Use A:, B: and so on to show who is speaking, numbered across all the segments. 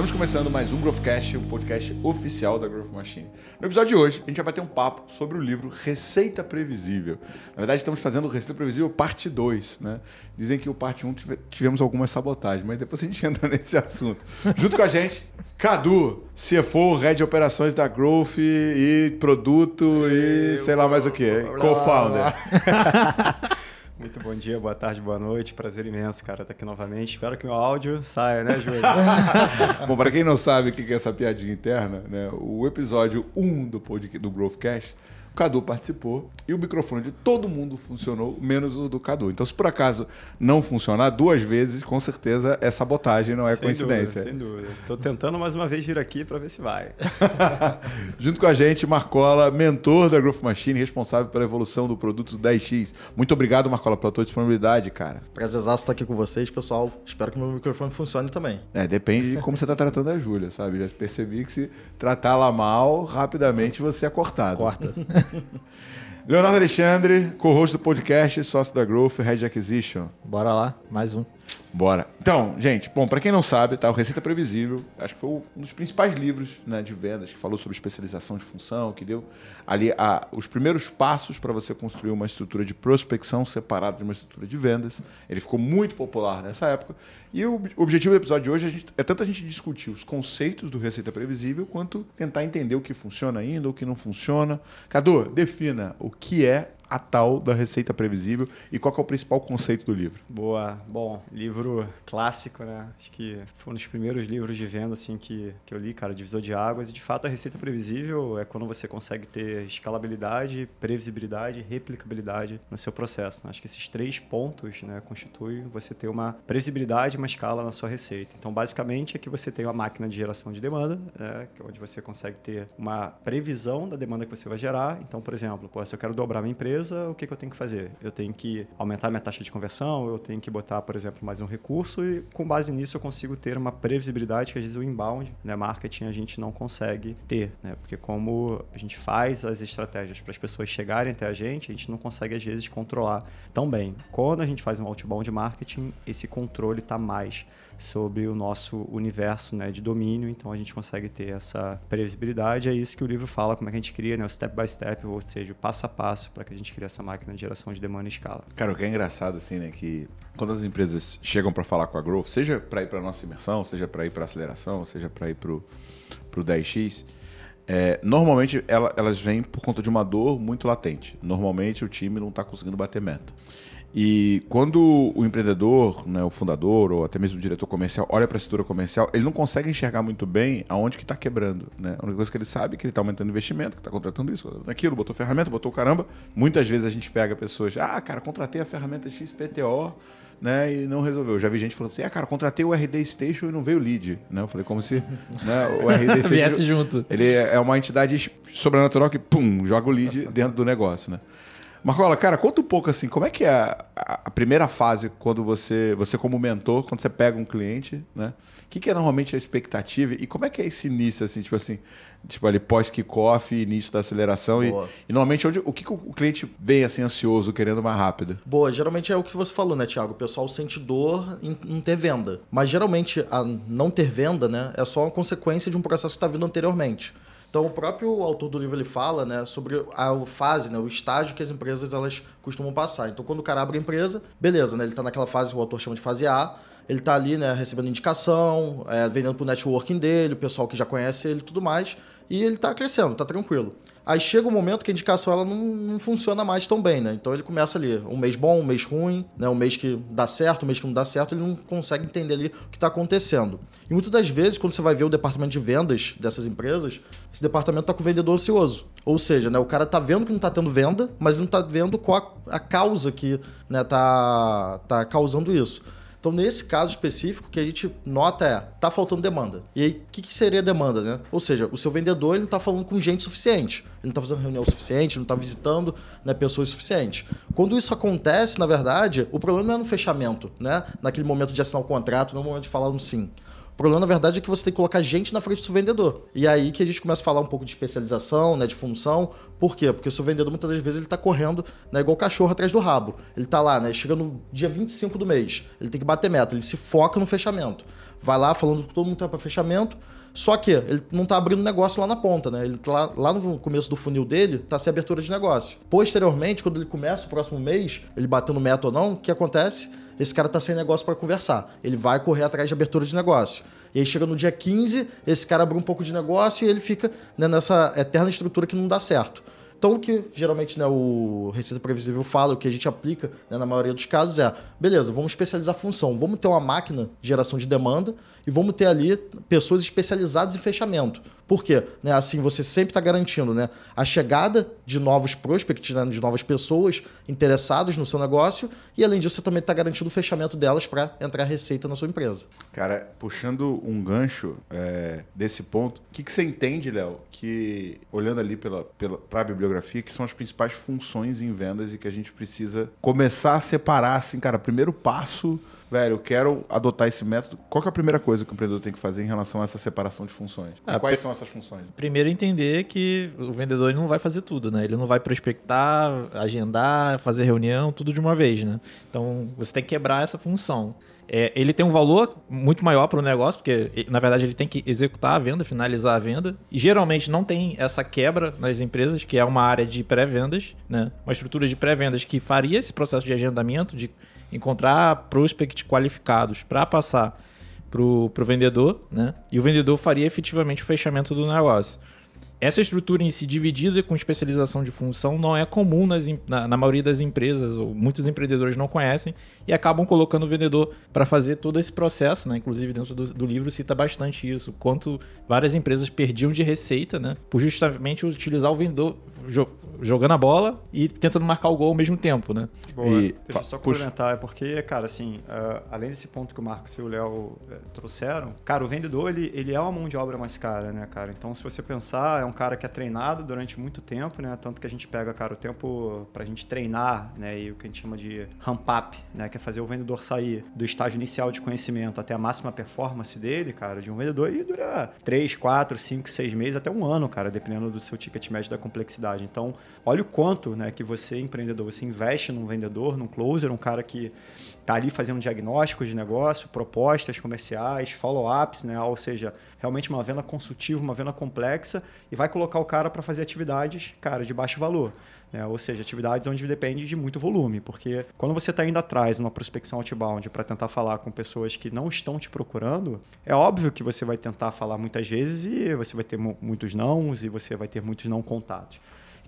A: Estamos começando mais um Growthcast, o podcast oficial da Growth Machine. No episódio de hoje, a gente vai bater um papo sobre o livro Receita Previsível. Na verdade, estamos fazendo Receita Previsível parte 2, né? Dizem que o parte 1 um tivemos algumas sabotagens, mas depois a gente entra nesse assunto. Junto com a gente, Cadu, CFO, Head de Operações da Growth e produto e sei lá mais o que, co-founder.
B: Muito bom dia, boa tarde, boa noite. Prazer imenso, cara, estar aqui novamente. Espero que meu áudio saia, né, Júlio?
A: bom, para quem não sabe o que é essa piadinha interna, né, o episódio 1 do, podcast, do Growthcast Cadu participou e o microfone de todo mundo funcionou, menos o do Cadu. Então, se por acaso não funcionar duas vezes, com certeza é sabotagem, não é
B: sem
A: coincidência.
B: Dúvida, sem dúvida. Estou tentando mais uma vez vir aqui para ver se vai.
A: Junto com a gente, Marcola, mentor da Growth Machine, responsável pela evolução do produto 10X. Muito obrigado, Marcola, pela tua disponibilidade, cara.
C: Prazerzaço estar aqui com vocês, pessoal. Espero que meu microfone funcione também.
A: É, depende de como você está tratando a Júlia, sabe? Já percebi que se tratá-la mal, rapidamente você é cortado.
C: Corta.
A: Leonardo Alexandre, co-host do podcast, sócio da Growth, Head Acquisition.
C: Bora lá, mais um.
A: Bora. Então, gente, bom, para quem não sabe, tá, o Receita Previsível, acho que foi um dos principais livros né, de vendas que falou sobre especialização de função, que deu ali a, os primeiros passos para você construir uma estrutura de prospecção separada de uma estrutura de vendas. Ele ficou muito popular nessa época. E o, o objetivo do episódio de hoje é, gente, é tanto a gente discutir os conceitos do Receita Previsível, quanto tentar entender o que funciona ainda, o que não funciona. Cadu, defina o que é a tal da receita previsível e qual é o principal conceito do livro?
B: Boa, bom, livro clássico, né? Acho que foi um dos primeiros livros de venda assim que, que eu li, cara, divisor de águas. E de fato a receita previsível é quando você consegue ter escalabilidade, previsibilidade, replicabilidade no seu processo. Né? Acho que esses três pontos, né, constituem você ter uma previsibilidade, uma escala na sua receita. Então, basicamente é que você tem uma máquina de geração de demanda, né, é onde você consegue ter uma previsão da demanda que você vai gerar. Então, por exemplo, pô, se eu quero dobrar minha empresa empresa, o que, que eu tenho que fazer? Eu tenho que aumentar minha taxa de conversão, eu tenho que botar, por exemplo, mais um recurso e com base nisso eu consigo ter uma previsibilidade que às vezes o inbound, né, marketing, a gente não consegue ter, né? Porque como a gente faz as estratégias para as pessoas chegarem até a gente, a gente não consegue às vezes controlar tão bem. Quando a gente faz um outbound marketing, esse controle está mais sobre o nosso universo né, de domínio, então a gente consegue ter essa previsibilidade. É isso que o livro fala, como é que a gente cria, né, o step by step, ou seja, o passo a passo para que a gente crie essa máquina de geração de demanda em escala.
A: Cara, o que é engraçado assim, né, que quando as empresas chegam para falar com a Growth, seja para ir para nossa imersão, seja para ir para aceleração, seja para ir para o 10x, é, normalmente ela, elas vêm por conta de uma dor muito latente. Normalmente o time não está conseguindo bater meta. E quando o empreendedor, né, o fundador ou até mesmo o diretor comercial olha para a estrutura comercial, ele não consegue enxergar muito bem aonde que está quebrando. Né? A única coisa que ele sabe é que ele está aumentando investimento, que está contratando isso, aquilo, botou ferramenta, botou caramba. Muitas vezes a gente pega pessoas, ah, cara, contratei a ferramenta XPTO, né, e não resolveu. Já vi gente falando assim, ah, cara, contratei o RD Station e não veio lead. Né? Eu falei, como se né, o RD Station...
C: Viesse junto.
A: Ele é uma entidade sobrenatural que, pum, joga o lead dentro do negócio, né? Marcola, cara, conta um pouco assim, como é que é a, a, primeira fase quando você, você como mentor, quando você pega um cliente, né? O que, que é normalmente a expectativa e como é que é esse início, assim, tipo assim, tipo ali pós-kickoff, início da aceleração e, e, normalmente onde, o que, que o cliente vem assim ansioso, querendo mais rápido?
C: Boa, geralmente é o que você falou, né, Thiago? O pessoal sente dor em não ter venda. Mas geralmente a não ter venda, né, é só uma consequência de um processo que está vindo anteriormente. Então, o próprio autor do livro ele fala né, sobre a fase, né, o estágio que as empresas elas costumam passar. Então, quando o cara abre a empresa, beleza, né, ele está naquela fase que o autor chama de fase A, ele está ali né, recebendo indicação, é, vendendo para o networking dele, o pessoal que já conhece ele e tudo mais, e ele está crescendo, está tranquilo. Aí chega um momento que a indicação ela não, não, funciona mais tão bem, né? Então ele começa ali, um mês bom, um mês ruim, né? um mês que dá certo, um mês que não dá certo, ele não consegue entender ali o que está acontecendo. E muitas das vezes, quando você vai ver o departamento de vendas dessas empresas, esse departamento está com o vendedor ocioso. Ou seja, né, o cara está vendo que não está tendo venda, mas não está vendo qual a, causa que né, tá, tá causando isso. Então, nesse caso específico, o que a gente nota é, tá faltando demanda. E aí, o que, que, seria demanda, né? Ou seja, o seu vendedor ele não está falando com gente suficiente. Ele não está fazendo reunião suficiente, não está visitando né, pessoas suficientes. Quando isso acontece, na verdade, o problema não é no fechamento, né? Naquele momento de assinar o contrato, no momento de falar um sim. Problema, na verdade, é que você tem que colocar gente na frente do vendedor. E aí que a gente começa a falar um pouco de especialização, né, de função, Por quê? Porque o seu vendedor muitas das vezes ele está correndo, né, igual cachorro atrás do rabo. Ele está lá, né, chega no dia 25 do mês, ele tem que bater meta, ele se foca no fechamento. Vai lá falando que todo mundo está para fechamento, só que ele não está abrindo negócio lá na ponta, né? Ele tá lá, lá no começo do funil dele, está sem abertura de negócio. Posteriormente, quando ele começa o próximo mês, ele batendo meta ou não, o que acontece? Esse cara está sem negócio para conversar. Ele vai correr atrás de abertura de negócio. E aí chega no dia 15, esse cara abre um pouco de negócio e ele fica né, nessa eterna estrutura que não dá certo. Então, o que geralmente né, o Receita Previsível fala, o que a gente aplica né, na maioria dos casos é: beleza, vamos especializar a função, vamos ter uma máquina de geração de demanda e vamos ter ali pessoas especializadas em fechamento. Por quê? Né, assim você sempre está garantindo né, a chegada de novos prospects, né, de novas pessoas interessadas no seu negócio, e além disso, você também está garantindo o fechamento delas para entrar receita na sua empresa.
A: Cara, puxando um gancho é, desse ponto, o que, que você entende, Léo, que olhando ali para pela, pela, a bibliografia, que são as principais funções em vendas e que a gente precisa começar a separar, assim, cara, primeiro passo velho, eu quero adotar esse método. Qual é a primeira coisa que o empreendedor tem que fazer em relação a essa separação de funções? Ah, quais são essas funções?
D: Primeiro, entender que o vendedor não vai fazer tudo, né? Ele não vai prospectar, agendar, fazer reunião, tudo de uma vez, né? Então, você tem que quebrar essa função. É, ele tem um valor muito maior para o negócio, porque na verdade ele tem que executar a venda, finalizar a venda. E geralmente não tem essa quebra nas empresas, que é uma área de pré-vendas, né? uma estrutura de pré-vendas que faria esse processo de agendamento, de encontrar prospects qualificados para passar para o vendedor, né? E o vendedor faria efetivamente o fechamento do negócio. Essa estrutura em si dividida com especialização de função não é comum nas, na, na, maioria das empresas, ou muitos empreendedores não conhecem e acabam colocando o vendedor para fazer todo esse processo, né? Inclusive dentro do, do, livro cita bastante isso, quanto várias empresas perdiam de receita, né? Por justamente utilizar o vendedor jogando a bola e tentando marcar o gol ao mesmo tempo, né?
B: Boa. E, Deixa eu só complementar, é porque, cara, assim, uh, além desse ponto que o Marcos e o Léo uh, trouxeram, cara, o vendedor, ele, ele é uma mão de obra mais cara, né, cara? Então, se você pensar, é um cara que é treinado durante muito tempo, né? Tanto que a gente pega, cara, o tempo pra gente treinar, né? E o que a gente chama de ramp up, né? Que é fazer o vendedor sair do estágio inicial de conhecimento até a máxima performance dele, cara, de um vendedor, e dura 3, 4, 5, 6 meses, até um ano, cara, dependendo do seu ticket médio da complexidade. Então, olha o quanto né, que você, empreendedor, você investe num vendedor, num closer, um cara que está ali fazendo diagnósticos de negócio, propostas comerciais, follow-ups, né? ou seja, realmente uma venda consultiva, uma venda complexa, e vai colocar o cara para fazer atividades, cara, de baixo valor. Né? Ou seja, atividades onde depende de muito volume, porque quando você está indo atrás numa prospecção outbound para tentar falar com pessoas que não estão te procurando, é óbvio que você vai tentar falar muitas vezes e você vai ter muitos nãos e você vai ter muitos não contatos.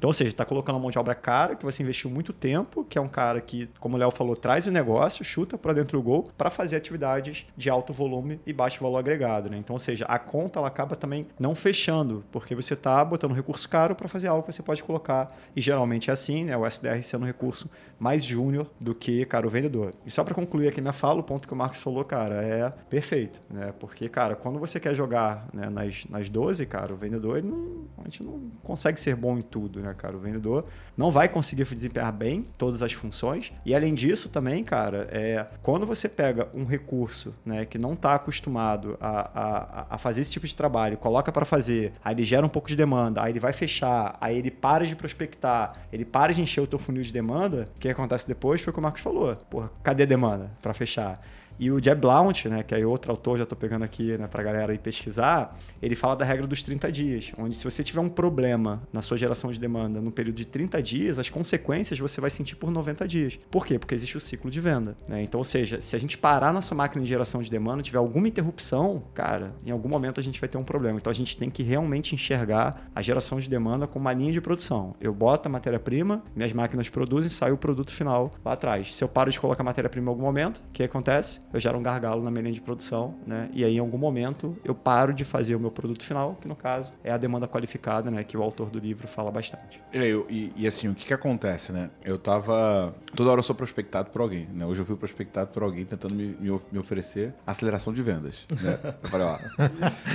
B: Então, ou seja, está colocando uma mão de obra cara, que você investiu muito tempo, que é um cara que, como o Léo falou, traz o negócio, chuta para dentro do gol, para fazer atividades de alto volume e baixo valor agregado. Né? Então, ou seja, a conta ela acaba também não fechando, porque você está botando recurso caro para fazer algo que você pode colocar. E geralmente é assim, né? o SDR sendo um recurso mais júnior do que, cara, o vendedor. E só para concluir aqui minha fala, o ponto que o Marcos falou, cara, é perfeito. Né? Porque, cara, quando você quer jogar né, nas, nas 12, cara, o vendedor, não, a gente não consegue ser bom em tudo, né? Cara? O vendedor não vai conseguir desempenhar bem todas as funções. E além disso, também, cara, é quando você pega um recurso né, que não está acostumado a, a, a fazer esse tipo de trabalho, coloca para fazer, aí ele gera um pouco de demanda, aí ele vai fechar, aí ele para de prospectar, ele para de encher o teu funil de demanda, o que acontece depois foi o que o Marcos falou. Porra, cadê a demanda para fechar? E o Jeb Blount, né, que é outro autor, já estou pegando aqui né, para a galera ir pesquisar, ele fala da regra dos 30 dias, onde se você tiver um problema na sua geração de demanda no período de 30 dias, as consequências você vai sentir por 90 dias. Por quê? Porque existe o ciclo de venda. Né? Então, ou seja, se a gente parar nossa máquina de geração de demanda, tiver alguma interrupção, cara, em algum momento a gente vai ter um problema. Então, a gente tem que realmente enxergar a geração de demanda como uma linha de produção. Eu boto a matéria-prima, minhas máquinas produzem, sai o produto final lá atrás. Se eu paro de colocar matéria-prima em algum momento, o que acontece? Eu gero um gargalo na minha linha de produção, né? E aí, em algum momento, eu paro de fazer o meu produto final, que no caso é a demanda qualificada, né? Que o autor do livro fala bastante.
A: E, e, e assim, o que que acontece, né? Eu tava... Toda hora eu sou prospectado por alguém, né? Hoje eu fui prospectado por alguém tentando me, me, me oferecer aceleração de vendas, né? Eu falei, ó,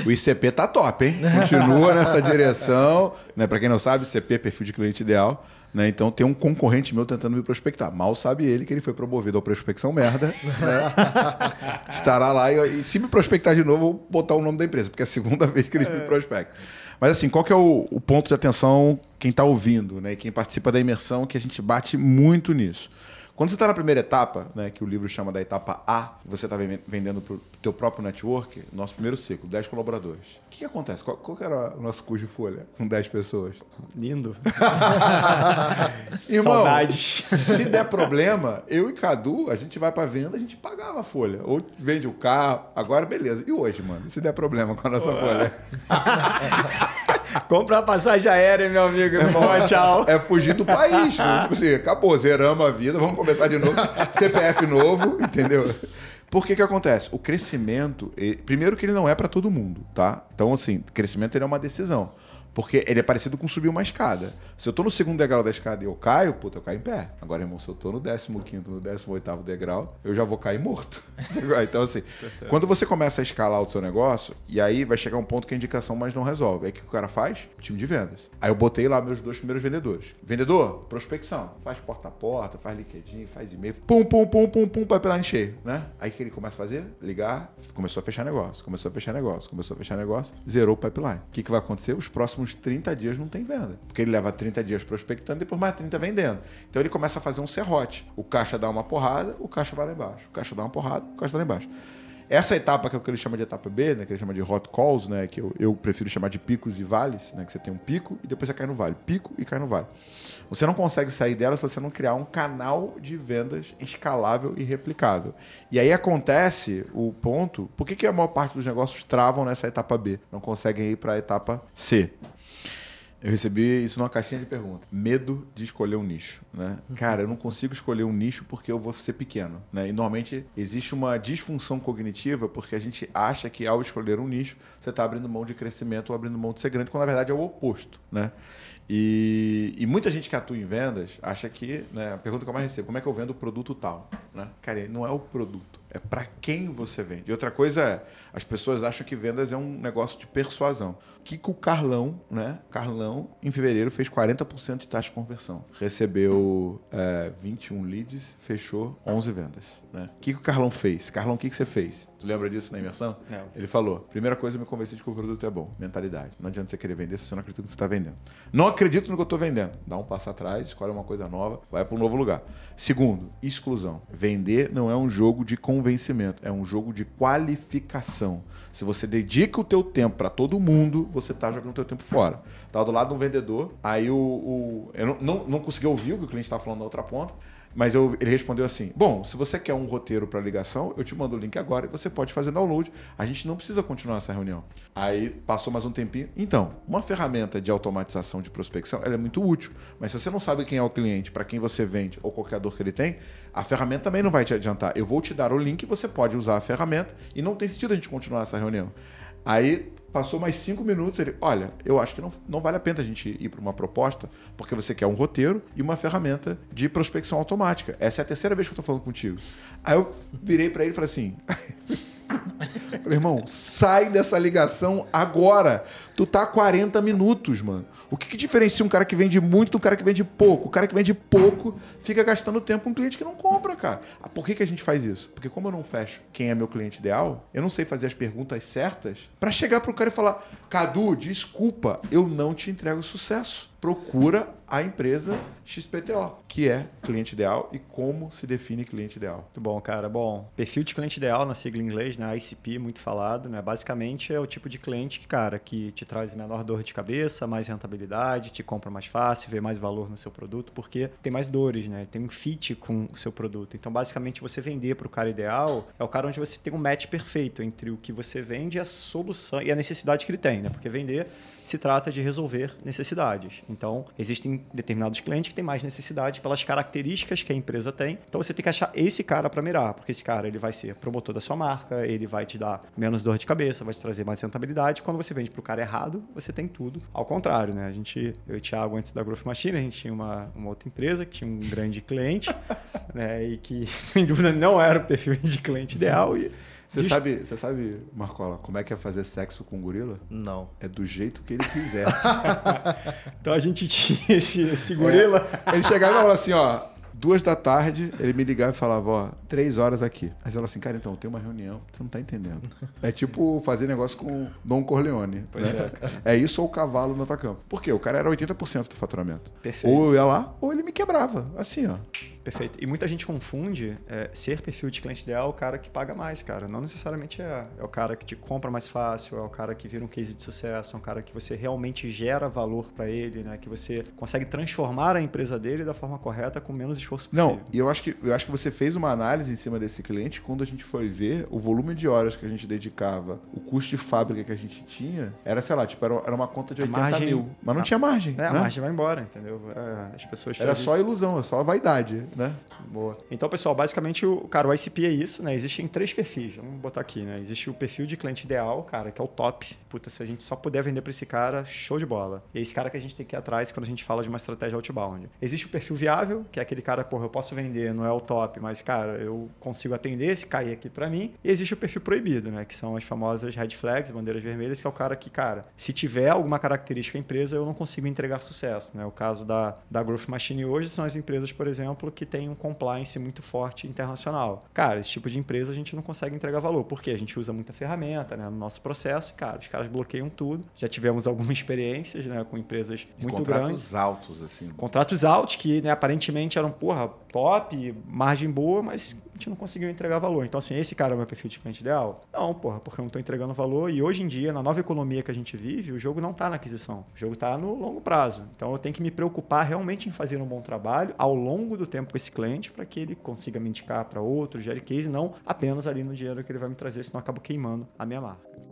A: o ICP tá top, hein? Continua nessa direção, né? Pra quem não sabe, ICP, perfil de cliente ideal. Né? Então tem um concorrente meu tentando me prospectar. Mal sabe ele que ele foi promovido à prospecção merda. Né? Estará lá e, e, se me prospectar de novo, eu vou botar o nome da empresa, porque é a segunda vez que ele é. me prospecta. Mas assim, qual que é o, o ponto de atenção quem está ouvindo, né? E quem participa da imersão, que a gente bate muito nisso. Quando você está na primeira etapa, né, que o livro chama da etapa A, você está vendendo para o teu próprio network, nosso primeiro ciclo, 10 colaboradores. O que, que acontece? Qual, qual era o nosso custo de folha com 10 pessoas?
B: Lindo.
A: Irmão,
B: Saudades.
A: se der problema, eu e Cadu, a gente vai para venda, a gente pagava a folha. Ou vende o carro, agora beleza. E hoje, mano, se der problema com a nossa folha?
B: Compra a passagem aérea, meu amigo. Bom, tchau.
A: É fugir do país. né? Tipo assim, acabou, zeramos a vida, vamos começar de novo, CPF novo, entendeu? Por que que acontece? O crescimento, primeiro que ele não é para todo mundo, tá? Então, assim, crescimento ele é uma decisão. Porque ele é parecido com subir uma escada. Se eu tô no segundo degrau da escada e eu caio, puta, eu caio em pé. Agora, irmão, se eu tô no 15º, no 18º degrau, eu já vou cair morto. então, assim, quando você começa a escalar o seu negócio, e aí vai chegar um ponto que a indicação mais não resolve. Aí o que o cara faz? Time de vendas. Aí eu botei lá meus dois primeiros vendedores. Vendedor, prospecção. Faz porta a porta, faz LinkedIn, faz e-mail. Pum, pum, pum, pum, pum, pipeline cheio, né? Aí o que ele começa a fazer? Ligar, começou a fechar negócio, começou a fechar negócio, começou a fechar negócio, zerou o pipeline. O que, que vai acontecer? Os próximos 30 dias não tem venda. Porque ele leva 30 dias prospectando e por mais 30 vendendo. Então ele começa a fazer um serrote. O caixa dá uma porrada, o caixa vai lá embaixo. O caixa dá uma porrada, o caixa dá lá embaixo. Essa etapa que é o que ele chama de etapa B, né, que ele chama de hot calls, né, que eu, eu prefiro chamar de picos e vales, né, que você tem um pico e depois você cai no vale. Pico e cai no vale. Você não consegue sair dela se você não criar um canal de vendas escalável e replicável. E aí acontece o ponto, por que, que a maior parte dos negócios travam nessa etapa B? Não conseguem ir para a etapa C. Eu recebi isso numa caixinha de perguntas. Medo de escolher um nicho, né? Cara, eu não consigo escolher um nicho porque eu vou ser pequeno, né? E normalmente existe uma disfunção cognitiva porque a gente acha que ao escolher um nicho, você está abrindo mão de crescimento ou abrindo mão de ser grande, quando na verdade é o oposto, né? E, e muita gente que atua em vendas acha que, né, a pergunta que eu mais recebo, como é que eu vendo o produto tal, né? Cara, não é o produto, é para quem você vende. E outra coisa é, as pessoas acham que vendas é um negócio de persuasão. O que, que o Carlão, né? Carlão, em fevereiro, fez 40% de taxa de conversão. Recebeu é, 21 leads, fechou 11 vendas. Né? O que, que o Carlão fez? Carlão, o que, que você fez? Tu lembra disso na imersão?
B: Não.
A: Ele falou: primeira coisa, eu me convenci de que o produto é bom. Mentalidade. Não adianta você querer vender se você não acredita no que você está vendendo. Não acredito no que eu estou vendendo. Dá um passo atrás, escolhe uma coisa nova, vai para um novo lugar. Segundo, exclusão. Vender não é um jogo de convencimento, é um jogo de qualificação. Se você dedica o teu tempo para todo mundo, você está jogando o teu tempo fora. Tava do lado de um vendedor, aí o, o- eu não, não, não consegui ouvir o que o cliente estava falando na outra ponta. Mas eu- ele respondeu assim: Bom, se você quer um roteiro para ligação, eu te mando o link agora e você pode fazer download. A gente não precisa continuar essa reunião. Aí passou mais um tempinho. Então, uma ferramenta de automatização de prospecção ela é muito útil. Mas se você não sabe quem é o cliente, para quem você vende ou qualquer dor que ele tem, a ferramenta também não vai te adiantar. Eu vou te dar o link, você pode usar a ferramenta e não tem sentido a gente continuar essa reunião. Aí passou mais cinco minutos. Ele, olha, eu acho que não, não vale a pena a gente ir para uma proposta, porque você quer um roteiro e uma ferramenta de prospecção automática. Essa é a terceira vez que eu estou falando contigo. Aí eu virei para ele e falei assim. Falei, irmão, sai dessa ligação agora. Tu tá há 40 minutos, mano. O que, que diferencia um cara que vende muito do cara que vende pouco? O cara que vende pouco fica gastando tempo com um cliente que não compra, cara. Ah, por que, que a gente faz isso? Porque como eu não fecho quem é meu cliente ideal, eu não sei fazer as perguntas certas para chegar pro cara e falar: Cadu, desculpa, eu não te entrego sucesso. Procura a empresa XPTO, que é cliente ideal e como se define cliente ideal.
B: Muito bom, cara. Bom, perfil de cliente ideal na sigla em inglês, né? ICP, muito falado, né? Basicamente é o tipo de cliente que, cara, que te traz menor dor de cabeça, mais rentabilidade, te compra mais fácil, vê mais valor no seu produto, porque tem mais dores, né? Tem um fit com o seu produto. Então, basicamente, você vender para o cara ideal é o cara onde você tem um match perfeito entre o que você vende e a solução e a necessidade que ele tem, né? Porque vender se trata de resolver necessidades. Então, existem determinados clientes que têm mais necessidade pelas características que a empresa tem. Então, você tem que achar esse cara para mirar, porque esse cara ele vai ser promotor da sua marca, ele vai te dar menos dor de cabeça, vai te trazer mais rentabilidade. Quando você vende para o cara errado, você tem tudo. Ao contrário, né? A gente, eu e o Thiago, antes da Growth Machine, a gente tinha uma, uma outra empresa que tinha um grande cliente, né? E que, sem dúvida, não era o perfil de cliente ideal. E
A: Você
B: Des-
A: sabe, você sabe, Marcola, como é que é fazer sexo com um gorila?
C: Não.
A: É do jeito que ele quiser.
B: Então a gente tinha esse, esse gorila.
A: Ele chegava e falava assim, ó, Duas da tarde, ele me ligava e falava, ó, três horas aqui. Mas ela assim, cara, então, tem uma reunião, você não tá entendendo. É tipo fazer negócio com Dom Corleone. Né? É, isso ou o cavalo no atacampo. Por quê? O cara era 80% do faturamento.
B: Perfeito.
A: Ou eu ia lá, ou ele me quebrava. Assim, ó.
B: Perfeito. E muita gente confunde é, ser perfil de cliente ideal o cara que paga mais, cara. Não necessariamente é. É o cara que te compra mais fácil, é o cara que vira um case de sucesso, é um cara que você realmente gera valor para ele, né? Que você consegue transformar a empresa dele da forma correta com menos esforço possível.
A: Não, e eu acho que eu acho que você fez uma análise em cima desse cliente quando a gente foi ver o volume de horas que a gente dedicava, o custo de fábrica que a gente tinha, era, sei lá, tipo, era, uma conta de 80
B: margem-
A: mil. Mas não
B: a-
A: tinha margem.
B: É, a
A: né?
B: margem vai embora, entendeu? É, as pessoas
A: Era só
B: isso.
A: ilusão, é só vaidade, né?
B: Boa. Então, pessoal, basicamente, o, cara, o ICP é isso, né? Existem três perfis, vamos botar aqui, né? Existe o perfil de cliente ideal, cara, que é o top. Puta, se a gente só puder vender para esse cara, show de bola. E é esse cara que a gente tem que ir atrás quando a gente fala de uma estratégia outbound. Existe o perfil viável, que é aquele cara, porra, eu posso vender, não é o top, mas, cara, eu consigo atender esse cair aqui para mim. E existe o perfil proibido, né? Que são as famosas red flags, bandeiras vermelhas, que é o cara que, cara, se tiver alguma característica empresa, eu não consigo entregar sucesso, né? O caso da, da Growth Machine hoje são as empresas, por exemplo, que têm um compliance muito forte internacional. Cara, esse tipo de empresa a gente não consegue entregar valor, porque a gente usa muita ferramenta né, no nosso processo e, cara, os caras bloqueiam tudo. Já tivemos algumas experiências né, com empresas
A: De
B: muito
A: contratos
B: grandes.
A: altos, assim.
B: Contratos altos que né, aparentemente eram, porra, top, margem boa, mas a gente não conseguiu entregar valor. Então, assim, esse cara é o meu perfil de cliente ideal? Não, porra, porque eu não estou entregando valor. E hoje em dia, na nova economia que a gente vive, o jogo não está na aquisição. O jogo está no longo prazo. Então, eu tenho que me preocupar realmente em fazer um bom trabalho ao longo do tempo com esse cliente para que ele consiga me indicar para outro, gere case, não apenas ali no dinheiro que ele vai me trazer, senão eu acabo queimando a minha marca.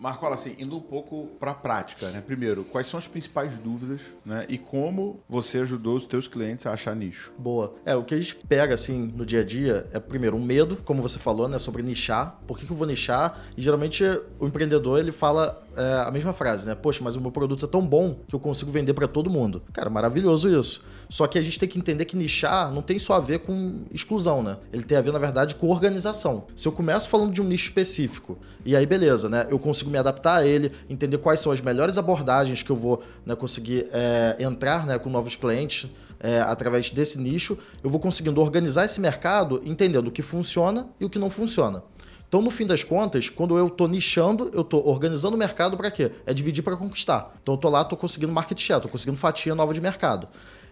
A: Marcola, assim, indo um pouco para a prática, né? Primeiro, quais são as principais dúvidas, né? E como você ajudou os teus clientes a achar nicho?
C: Boa. É, o que a gente pega, assim, no dia a dia é, primeiro, um medo, como você falou, né, sobre nichar. Por que, que eu vou nichar? E, geralmente, o empreendedor, ele fala é, a mesma frase, né? Poxa, mas o meu produto é tão bom que eu consigo vender para todo mundo. Cara, maravilhoso isso. Só que a gente tem que entender que nichar não tem só a ver com exclusão, né? Ele tem a ver, na verdade, com organização. Se eu começo falando de um nicho específico, e aí, beleza, né? Eu consigo me adaptar a ele, entender quais são as melhores abordagens que eu vou né, conseguir é, entrar né, com novos clientes é, através desse nicho, eu vou conseguindo organizar esse mercado entendendo o que funciona e o que não funciona. Então, no fim das contas, quando eu estou nichando, eu estou organizando o mercado para quê? É dividir para conquistar. Então, eu estou lá, estou conseguindo market share, estou conseguindo fatia nova de mercado.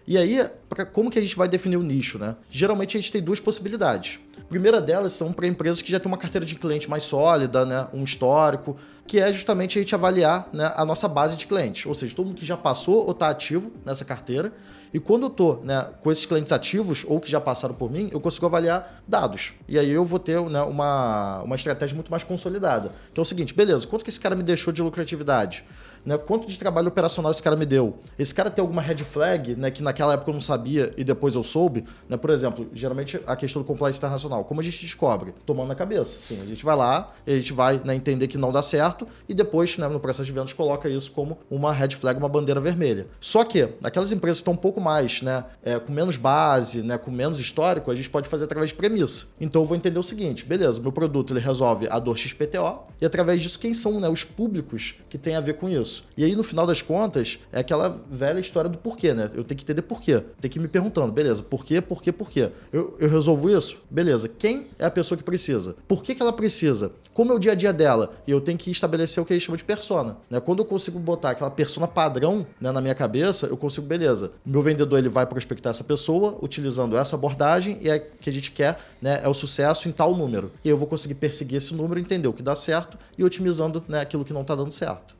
C: E aí, pra, como que a gente vai definir o nicho, né? Geralmente a gente tem duas possibilidades. A primeira delas são para empresas que já têm uma carteira de cliente mais sólida, né? um histórico, que é justamente a gente avaliar né, a nossa base de clientes. Ou seja, todo mundo que já passou ou está ativo nessa carteira. E quando eu estou né, com esses clientes ativos ou que já passaram por mim, eu consigo avaliar dados. E aí eu vou ter né, uma, uma estratégia muito mais consolidada. Que é o seguinte, beleza, quanto que esse cara me deixou de lucratividade? Né, quanto de trabalho operacional esse cara me deu? Esse cara tem alguma red flag, né, que naquela época eu não sabia e depois eu soube? Né, por exemplo, geralmente a questão do compliance internacional, como a gente descobre? Tomando na cabeça. Sim, a gente vai lá, a gente vai né, entender que não dá certo e depois, né, no processo de vendas, coloca isso como uma red flag, uma bandeira vermelha. Só que, aquelas empresas que estão um pouco mais, né, é, com menos base, né, com menos histórico, a gente pode fazer através de premissa. Então eu vou entender o seguinte, beleza, meu produto ele resolve a dor XPTO e através disso quem são né, os públicos que tem a ver com isso. E aí no final das contas é aquela velha história do porquê, né? Eu tenho que entender porquê. Tem que ir me perguntando, beleza, por quê, por quê, por quê? Eu, eu resolvo isso? Beleza. Quem é a pessoa que precisa? Por que, que ela precisa? Como é o dia a dia dela? E eu tenho que estabelecer o que a gente chama de persona. Né? Quando eu consigo botar aquela persona padrão né, na minha cabeça, eu consigo, beleza. Meu vendedor ele vai prospectar essa pessoa utilizando essa abordagem e é que a gente quer né, é o sucesso em tal número. E eu vou conseguir perseguir esse número, entender o que dá certo e otimizando né, aquilo que não está dando certo.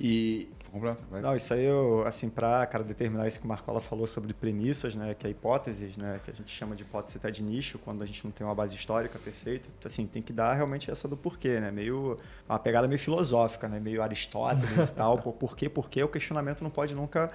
A: E. Completo?
B: Não, isso aí, eu, assim, para cara, determinar isso que o Marcola falou sobre premissas, né, que é hipóteses, né, que a gente chama de hipótese até de nicho, quando a gente não tem uma base histórica perfeita, assim, tem que dar realmente essa do porquê, né, meio, uma pegada meio filosófica, né, meio Aristóteles e tal, por porquê, porquê, o questionamento não pode nunca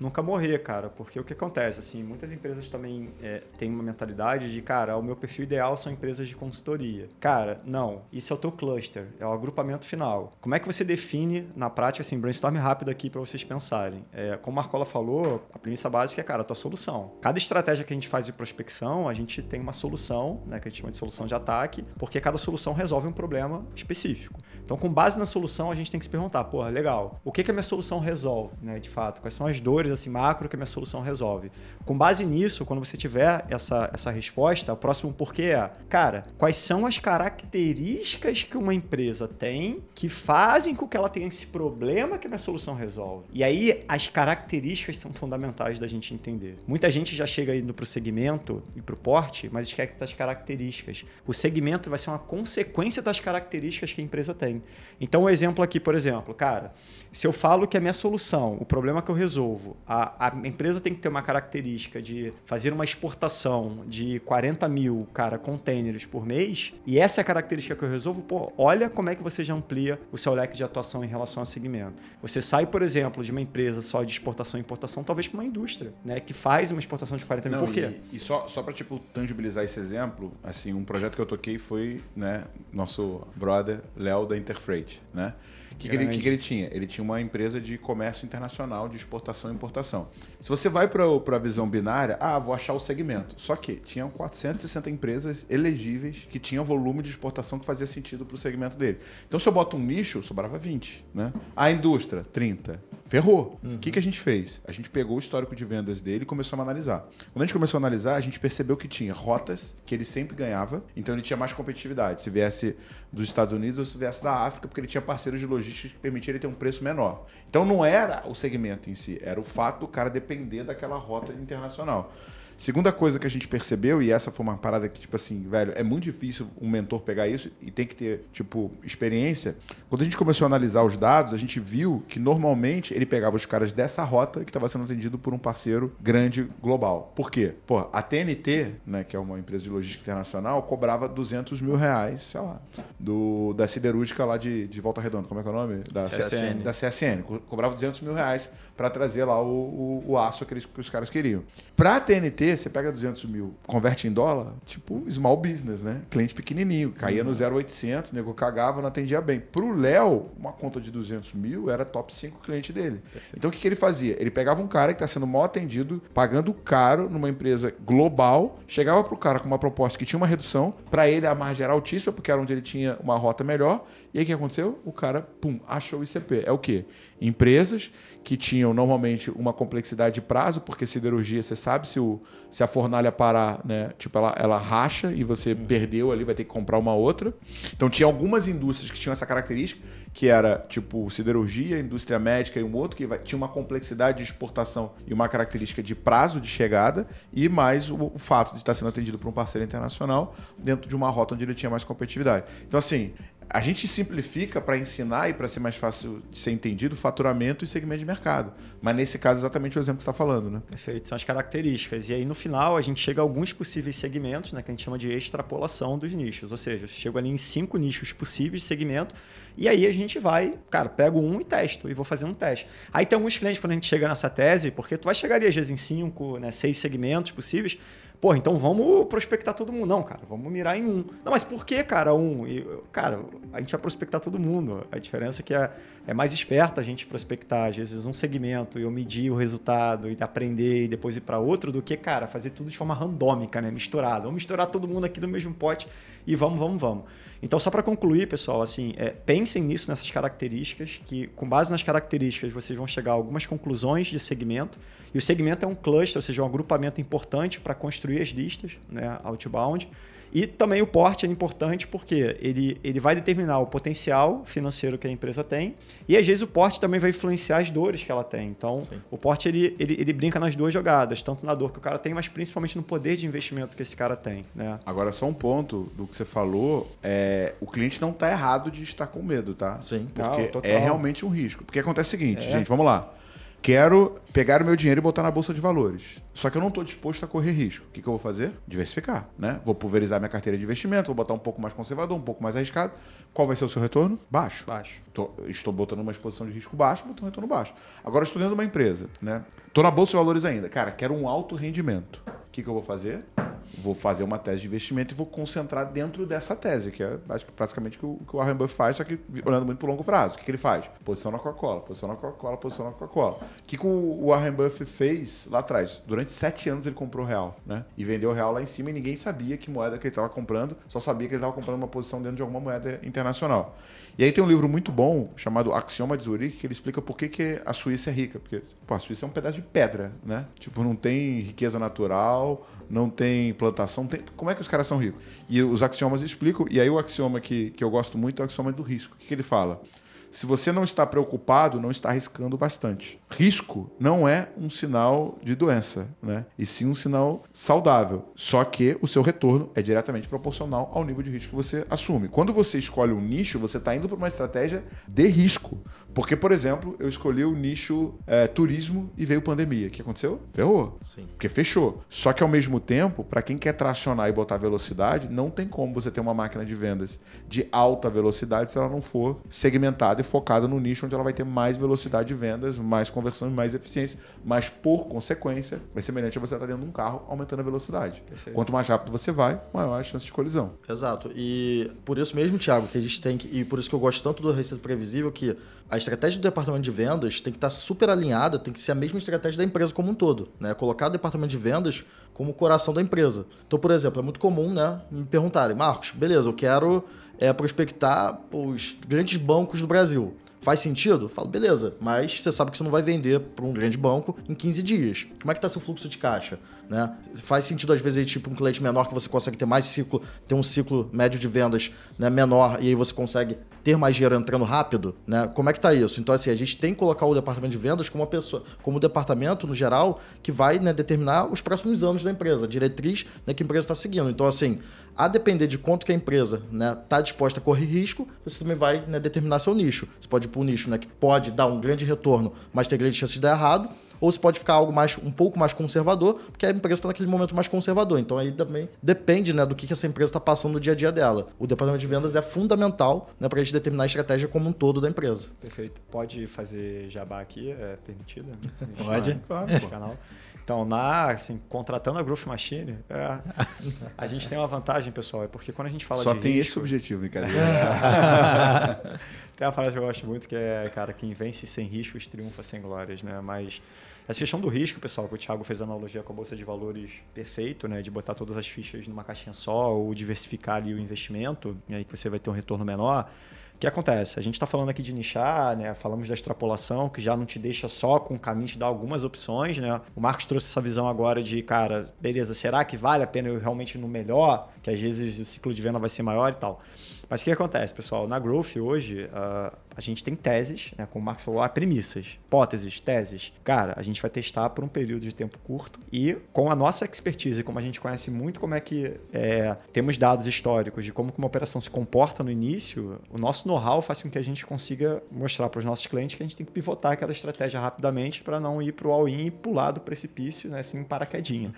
B: nunca morrer, cara, porque o que acontece, assim, muitas empresas também é, têm uma mentalidade de, cara, o meu perfil ideal são empresas de consultoria. Cara, não, isso é o teu cluster, é o agrupamento final. Como é que você define, na prática, assim, brainstorm rápido aqui para vocês pensarem. É, como a Marcola falou, a premissa básica é, cara, a tua solução. Cada estratégia que a gente faz de prospecção, a gente tem uma solução, né, que a gente chama de solução de ataque, porque cada solução resolve um problema específico. Então, com base na solução, a gente tem que se perguntar, porra, legal, o que, que a minha solução resolve, né, de fato? Quais são as dores, assim, macro que a minha solução resolve? Com base nisso, quando você tiver essa, essa resposta, o próximo porquê é, cara, quais são as características que uma empresa tem que fazem com que ela tenha esse problema que a minha solução resolve? E aí, as características são fundamentais da gente entender. Muita gente já chega indo para o segmento e para o porte, mas esquece das características. O segmento vai ser uma consequência das características que a empresa tem. Então, o um exemplo aqui, por exemplo, cara, se eu falo que a minha solução, o problema que eu resolvo, a, a empresa tem que ter uma característica de fazer uma exportação de 40 mil, cara, containers por mês, e essa é a característica que eu resolvo, pô, olha como é que você já amplia o seu leque de atuação em relação ao segmento. Você sai, por exemplo, de uma empresa só de exportação e importação, talvez para uma indústria, né, que faz uma exportação de 40 mil.
A: Não,
B: por quê?
A: E, e só, só para tipo, tangibilizar esse exemplo, assim, um projeto que eu toquei foi, né, nosso brother Léo da Interfreight, né? O que, que, ele, que, que ele tinha? Ele tinha uma empresa de comércio internacional, de exportação e importação. Se você vai para a visão binária, ah, vou achar o segmento. Só que tinham 460 empresas elegíveis que tinham volume de exportação que fazia sentido para o segmento dele. Então, se eu boto um nicho, sobrava 20. Né? A indústria, 30. Ferrou. O uhum. que, que a gente fez? A gente pegou o histórico de vendas dele e começou a analisar. Quando a gente começou a analisar, a gente percebeu que tinha rotas que ele sempre ganhava, então ele tinha mais competitividade. Se viesse dos Estados Unidos ou se viesse da África, porque ele tinha parceiros de logística que permitiam ele ter um preço menor. Então não era o segmento em si, era o fato do cara depender daquela rota internacional. Segunda coisa que a gente percebeu, e essa foi uma parada que, tipo assim, velho, é muito difícil um mentor pegar isso e tem que ter, tipo, experiência. Quando a gente começou a analisar os dados, a gente viu que normalmente ele pegava os caras dessa rota que estava sendo atendido por um parceiro grande global. Por quê? Pô, a TNT, né, que é uma empresa de logística internacional, cobrava 200 mil reais, sei lá, do, da siderúrgica lá de, de Volta Redonda. Como é que é o nome? Da
B: CSN.
A: Da CSN. Cobrava 200 mil reais para trazer lá o, o, o aço que, eles, que os caras queriam. Para a TNT, você pega 200 mil, converte em dólar, tipo small business, né? Cliente pequenininho, caía uhum. no 0,800, nego cagava, não atendia bem. Pro Léo, uma conta de 200 mil era top 5 cliente dele. Perfeito. Então o que, que ele fazia? Ele pegava um cara que está sendo mal atendido, pagando caro numa empresa global, chegava pro cara com uma proposta que tinha uma redução, para ele a margem era altíssima, porque era onde ele tinha uma rota melhor. E aí o que aconteceu? O cara, pum, achou o ICP. É o quê? Empresas que tinham normalmente uma complexidade de prazo, porque siderurgia, você sabe se, o, se a fornalha parar, né? Tipo, ela, ela racha e você uhum. perdeu ali, vai ter que comprar uma outra. Então tinha algumas indústrias que tinham essa característica, que era tipo siderurgia, indústria médica e um outro, que vai, tinha uma complexidade de exportação e uma característica de prazo de chegada, e mais o, o fato de estar sendo atendido por um parceiro internacional dentro de uma rota onde ele tinha mais competitividade. Então, assim, a gente simplifica para ensinar e para ser mais fácil de ser entendido faturamento e segmento de mercado. Mas nesse caso, exatamente o exemplo que você está falando, né?
B: Perfeito, são as características. E aí, no final, a gente chega a alguns possíveis segmentos, né, que a gente chama de extrapolação dos nichos. Ou seja, eu chego ali em cinco nichos possíveis de segmento, e aí a gente vai, cara, pego um e testo, e vou fazendo um teste. Aí tem alguns clientes, quando a gente chega nessa tese, porque tu vai chegar ali, às vezes, em cinco, né, seis segmentos possíveis, Pô, então vamos prospectar todo mundo. Não, cara, vamos mirar em um. Não, mas por que, cara, um? E, cara, a gente vai prospectar todo mundo. A diferença é que é, é mais esperto a gente prospectar, às vezes, um segmento e eu medir o resultado e aprender e depois ir para outro do que, cara, fazer tudo de forma randômica, né? Misturado. Vamos misturar todo mundo aqui no mesmo pote e vamos, vamos, vamos. Então, só para concluir, pessoal, assim, é, pensem nisso, nessas características, que com base nas características vocês vão chegar a algumas conclusões de segmento. E o segmento é um cluster, ou seja, um agrupamento importante para construir as listas né, outbound. E também o porte é importante porque ele, ele vai determinar o potencial financeiro que a empresa tem e às vezes o porte também vai influenciar as dores que ela tem. Então, Sim. o porte ele, ele, ele brinca nas duas jogadas, tanto na dor que o cara tem, mas principalmente no poder de investimento que esse cara tem. Né?
A: Agora, só um ponto do que você falou, é, o cliente não está errado de estar com medo, tá?
C: Sim.
A: Porque não, é realmente um risco. Porque acontece o seguinte, é. gente, vamos lá quero pegar o meu dinheiro e botar na bolsa de valores. Só que eu não estou disposto a correr risco. O que, que, eu vou fazer? Diversificar, né? Vou pulverizar minha carteira de investimento, vou botar um pouco mais conservador, um pouco mais arriscado. Qual vai ser o seu retorno? Baixo.
B: Baixo.
A: Tô, estou botando uma exposição de risco baixo, botando um retorno baixo. Agora estou dentro de uma empresa, né? Estou na bolsa de valores ainda. Cara, quero um alto rendimento. O que, que eu vou fazer? Vou fazer uma tese de investimento e vou concentrar dentro dessa tese, que é acho que basicamente o que o, o Warren Buffett faz, só que olhando muito para longo prazo. O que, que ele faz? Posição na Coca-Cola, posição na Coca-Cola, posição na Coca-Cola. O que, que o Warren Buffett fez lá atrás? Durante sete anos ele comprou real, né? E vendeu real lá em cima e ninguém sabia que moeda que ele estava comprando, só sabia que ele estava comprando uma posição dentro de alguma moeda internacional. E aí tem um livro muito bom chamado Axioma de Zurique, que ele explica por que, que a Suíça é rica. Porque pô, a Suíça é um pedaço de pedra, né? Tipo, não tem riqueza natural, não tem plantação. Tem... Como é que os caras são ricos? E os axiomas explicam. E aí o axioma que, que eu gosto muito é o axioma do risco. O que, que ele fala? Se você não está preocupado, não está arriscando bastante. Risco não é um sinal de doença, né? E sim um sinal saudável. Só que o seu retorno é diretamente proporcional ao nível de risco que você assume. Quando você escolhe um nicho, você está indo para uma estratégia de risco. Porque, por exemplo, eu escolhi o nicho é, turismo e veio pandemia. O que aconteceu? Ferrou. Sim. Porque fechou. Só que ao mesmo tempo, para quem quer tracionar e botar velocidade, não tem como você ter uma máquina de vendas de alta velocidade se ela não for segmentada e focada no nicho onde ela vai ter mais velocidade de vendas, mais conversão e mais eficiência. Mas, por consequência, vai ser semelhante a você estar dentro de um carro aumentando a velocidade. Perfeito. Quanto mais rápido você vai, maior a chance de colisão.
C: Exato. E por isso mesmo, Thiago, que a gente tem que. E por isso que eu gosto tanto do Receita Previsível, que a estratégia do departamento de vendas tem que estar super alinhada, tem que ser a mesma estratégia da empresa como um todo. Né? Colocar o departamento de vendas como o coração da empresa. Então, por exemplo, é muito comum né, me perguntarem, Marcos, beleza, eu quero é, prospectar os grandes bancos do Brasil. Faz sentido? Falo, beleza, mas você sabe que você não vai vender para um grande banco em 15 dias. Como é que está seu fluxo de caixa? Né? Faz sentido, às vezes, aí, tipo, um cliente menor que você consegue ter mais ciclo, ter um ciclo médio de vendas né, menor e aí você consegue ter mais dinheiro entrando rápido, né? Como é que tá isso? Então, assim, a gente tem que colocar o departamento de vendas como uma pessoa, como departamento, no geral, que vai né, determinar os próximos anos da empresa, a diretriz né, que a empresa está seguindo. Então, assim, a depender de quanto que a empresa está né, tá disposta a correr risco, você também vai né, determinar seu nicho. Você pode ir para um nicho né, que pode dar um grande retorno, mas ter grande chance de dar errado, ou se pode ficar algo mais, um pouco mais conservador, porque a empresa está naquele momento mais conservador. Então aí também depende né, do que, que essa empresa está passando no dia a dia dela. O departamento de vendas é fundamental né, para a gente determinar a estratégia como um todo da empresa.
B: Perfeito. Pode fazer jabá aqui? É permitido?
D: Pode.
B: Claro, canal. Então, na, assim, contratando a Growth Machine, é, a gente tem uma vantagem, pessoal, é porque quando a gente fala
A: Só
B: de
A: tem
B: risco,
A: esse objetivo, brincadeira.
B: tem uma frase que eu gosto muito que é, cara, quem vence sem riscos triunfa sem glórias, né? Mas essa questão do risco, pessoal, que o Thiago fez a analogia com a bolsa de valores perfeito, né, de botar todas as fichas numa caixinha só ou diversificar ali o investimento, e aí que você vai ter um retorno menor. O que acontece? A gente está falando aqui de nichar, né? Falamos da extrapolação, que já não te deixa só com o caminho, te dá algumas opções, né? O Marcos trouxe essa visão agora de, cara, beleza, será que vale a pena eu realmente no melhor? Que às vezes o ciclo de venda vai ser maior e tal. Mas o que acontece, pessoal? Na Growth hoje, uh, a gente tem teses, né, como o Marcos falou, premissas, hipóteses, teses. Cara, a gente vai testar por um período de tempo curto e com a nossa expertise, como a gente conhece muito como é que é, temos dados históricos de como uma operação se comporta no início, o nosso know-how faz com que a gente consiga mostrar para os nossos clientes que a gente tem que pivotar aquela estratégia rapidamente para não ir para o all-in e pular do precipício, né, assim, paraquedinha.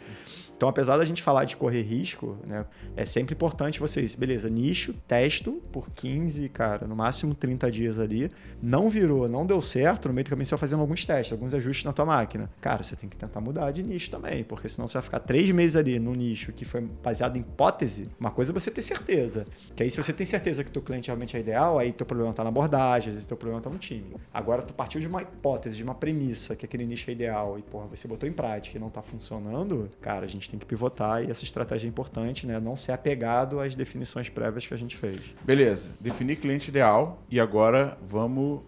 B: Então, apesar da gente falar de correr risco, né, é sempre importante vocês, beleza, nicho, testo por 15, cara, no máximo 30 dias ali, não virou, não deu certo, no meio do caminho você vai fazendo alguns testes, alguns ajustes na tua máquina. Cara, você tem que tentar mudar de nicho também, porque senão você vai ficar três meses ali no nicho que foi baseado em hipótese, uma coisa é você ter certeza. Que aí se você tem certeza que teu cliente realmente é ideal, aí teu problema tá na abordagem, às vezes teu problema tá no time. Agora tu partiu de uma hipótese, de uma premissa que aquele nicho é ideal e, porra, você botou em prática e não tá funcionando, cara, a gente tem que pivotar e essa estratégia é importante, né? Não ser apegado às definições prévias que a gente fez.
A: Beleza, definir cliente ideal e agora vamos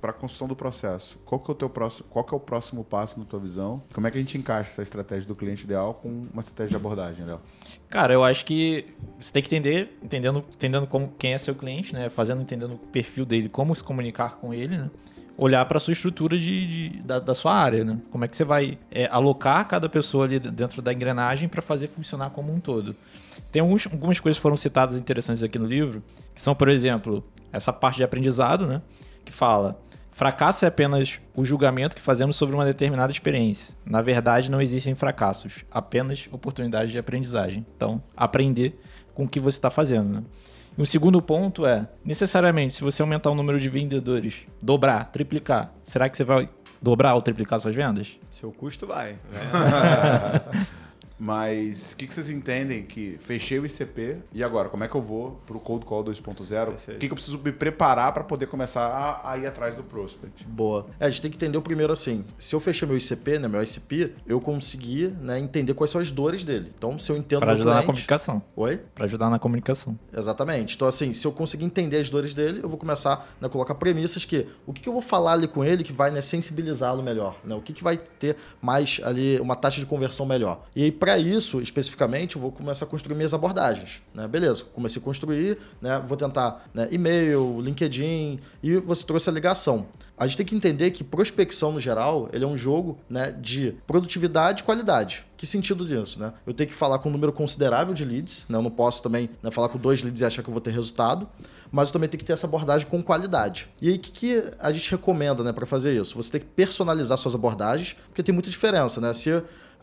A: para a construção do processo. Qual que, é o teu próximo, qual que é o próximo passo na tua visão? Como é que a gente encaixa essa estratégia do cliente ideal com uma estratégia de abordagem, Léo?
D: Cara, eu acho que você tem que entender, entendendo, entendendo como, quem é seu cliente, né? Fazendo, entendendo o perfil dele, como se comunicar com ele, né? olhar para a sua estrutura de, de da, da, sua área, né? Como é que você vai é, alocar cada pessoa ali dentro da engrenagem para fazer funcionar como um todo. Tem alguns, algumas coisas que foram citadas interessantes aqui no livro, que são, por exemplo, essa parte de aprendizado, né? Que fala: fracasso é apenas o julgamento que fazemos sobre uma determinada experiência. Na verdade, não existem fracassos, apenas oportunidades de aprendizagem. Então, aprender com o que você está fazendo, né? E um segundo ponto é, necessariamente, se você aumentar o número de vendedores, dobrar, triplicar, será que você vai dobrar ou triplicar suas vendas?
B: Seu custo vai.
A: Mas o que, que vocês entendem que fechei o ICP e agora, como é que eu vou pro Cold Call 2.0? O que, que eu preciso me preparar para poder começar a, a ir atrás do prospect?
C: Boa. É, a gente tem que entender o primeiro assim. Se eu fechei meu ICP, né, meu ICP, eu consegui né, entender quais são as dores dele. Então, se eu entendo
D: Pra
C: meu
D: ajudar na
C: cliente-
D: comunicação.
C: Oi?
D: Pra ajudar na comunicação.
C: Exatamente. Então, assim, se eu conseguir entender as dores dele, eu vou começar né, a colocar premissas que o que, que eu vou falar ali com ele que vai né, sensibilizá-lo melhor, né? O que, que vai ter mais ali uma taxa de conversão melhor. E aí, para isso, especificamente, eu vou começar a construir minhas abordagens, né? Beleza, comecei a construir, né? Vou tentar né, e-mail, LinkedIn e você trouxe a ligação. A gente tem que entender que prospecção, no geral, ele é um jogo né, de produtividade e qualidade. Que sentido disso, né? Eu tenho que falar com um número considerável de leads, né? Eu não posso também né, falar com dois leads e achar que eu vou ter resultado, mas eu também tenho que ter essa abordagem com qualidade. E aí, o que, que a gente recomenda né, para fazer isso? Você tem que personalizar suas abordagens, porque tem muita diferença, né? Se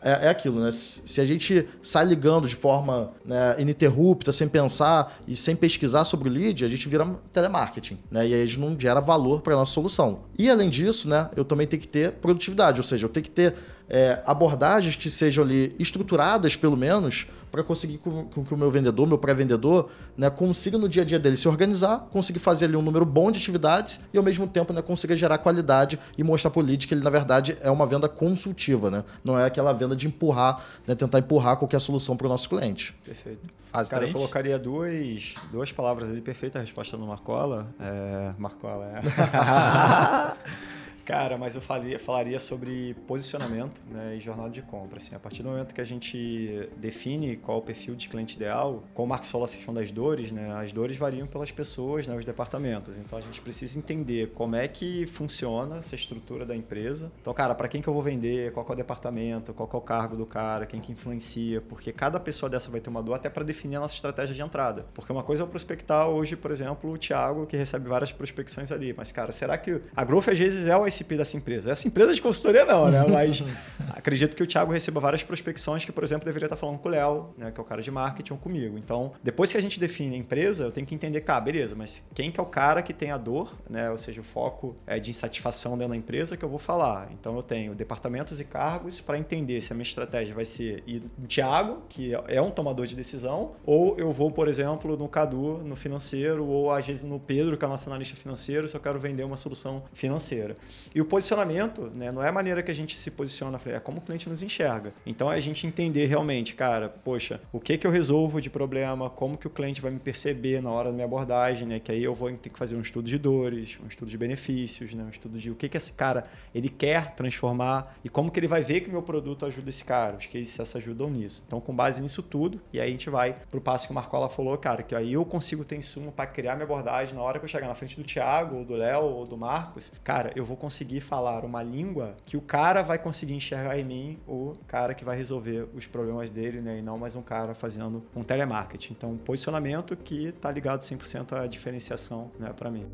C: é, é aquilo, né? Se a gente sai ligando de forma né, ininterrupta, sem pensar e sem pesquisar sobre o lead, a gente vira telemarketing, né? E aí a gente não gera valor para nossa solução. E além disso, né, eu também tenho que ter produtividade, ou seja, eu tenho que ter é, abordagens que sejam ali estruturadas, pelo menos, para conseguir com, com que o meu vendedor, meu pré-vendedor, né, consiga no dia a dia dele se organizar, conseguir fazer ali um número bom de atividades e ao mesmo tempo né, consiga gerar qualidade e mostrar para o lead que ele, na verdade, é uma venda consultiva, né? Não é aquela venda de empurrar, né, tentar empurrar qualquer solução para o nosso cliente.
B: Perfeito.
D: Fase
B: Cara, eu
D: 3?
B: colocaria duas, duas palavras ali, perfeita a resposta no Marcola. É, Marcola, é. Cara, mas eu falaria, falaria sobre posicionamento né, e jornada de compra. Assim, a partir do momento que a gente define qual o perfil de cliente ideal, como o Marcos falou a questão das dores, né, as dores variam pelas pessoas, né, os departamentos. Então a gente precisa entender como é que funciona essa estrutura da empresa. Então, cara, para quem que eu vou vender, qual é o departamento, qual é o cargo do cara, quem que influencia, porque cada pessoa dessa vai ter uma dor até para definir a nossa estratégia de entrada. Porque uma coisa é eu prospectar hoje, por exemplo, o Thiago, que recebe várias prospecções ali. Mas, cara, será que a Growth às vezes é o ICP dessa empresa? Essa empresa de consultoria não, né? Mas acredito que o Thiago receba várias prospecções que, por exemplo, deveria estar falando com o Léo, né? Que é o cara de marketing ou comigo. Então, depois que a gente define a empresa, eu tenho que entender, cara, beleza, mas quem que é o cara que tem a dor, né? Ou seja, o foco é de insatisfação dentro da empresa que eu vou falar. Então, eu tenho departamentos e cargos para entender se a minha estratégia vai ser ir no Thiago, que é um tomador de decisão, ou eu vou, por exemplo, no Cadu, no financeiro, ou às vezes no Pedro, que é o nosso analista financeiro, se eu quero vender uma solução financeira. E o posicionamento, né, não é a maneira que a gente se posiciona, é como o cliente nos enxerga. Então é a gente entender realmente, cara, poxa, o que que eu resolvo de problema, como que o cliente vai me perceber na hora da minha abordagem, né? Que aí eu vou ter que fazer um estudo de dores, um estudo de benefícios, né? Um estudo de o que que esse cara ele quer transformar e como que ele vai ver que meu produto ajuda esse cara, os cases se ajudam nisso. Então, com base nisso tudo, e aí a gente vai pro passo que o Marcola falou, cara, que aí eu consigo ter insumo para criar minha abordagem na hora que eu chegar na frente do Thiago, ou do Léo, ou do Marcos, cara, eu vou conseguir falar uma língua que o cara vai conseguir enxergar em mim o cara que vai resolver os problemas dele, né? E não mais um cara fazendo um telemarketing. Então, posicionamento que tá ligado 100% à diferenciação, né, para mim.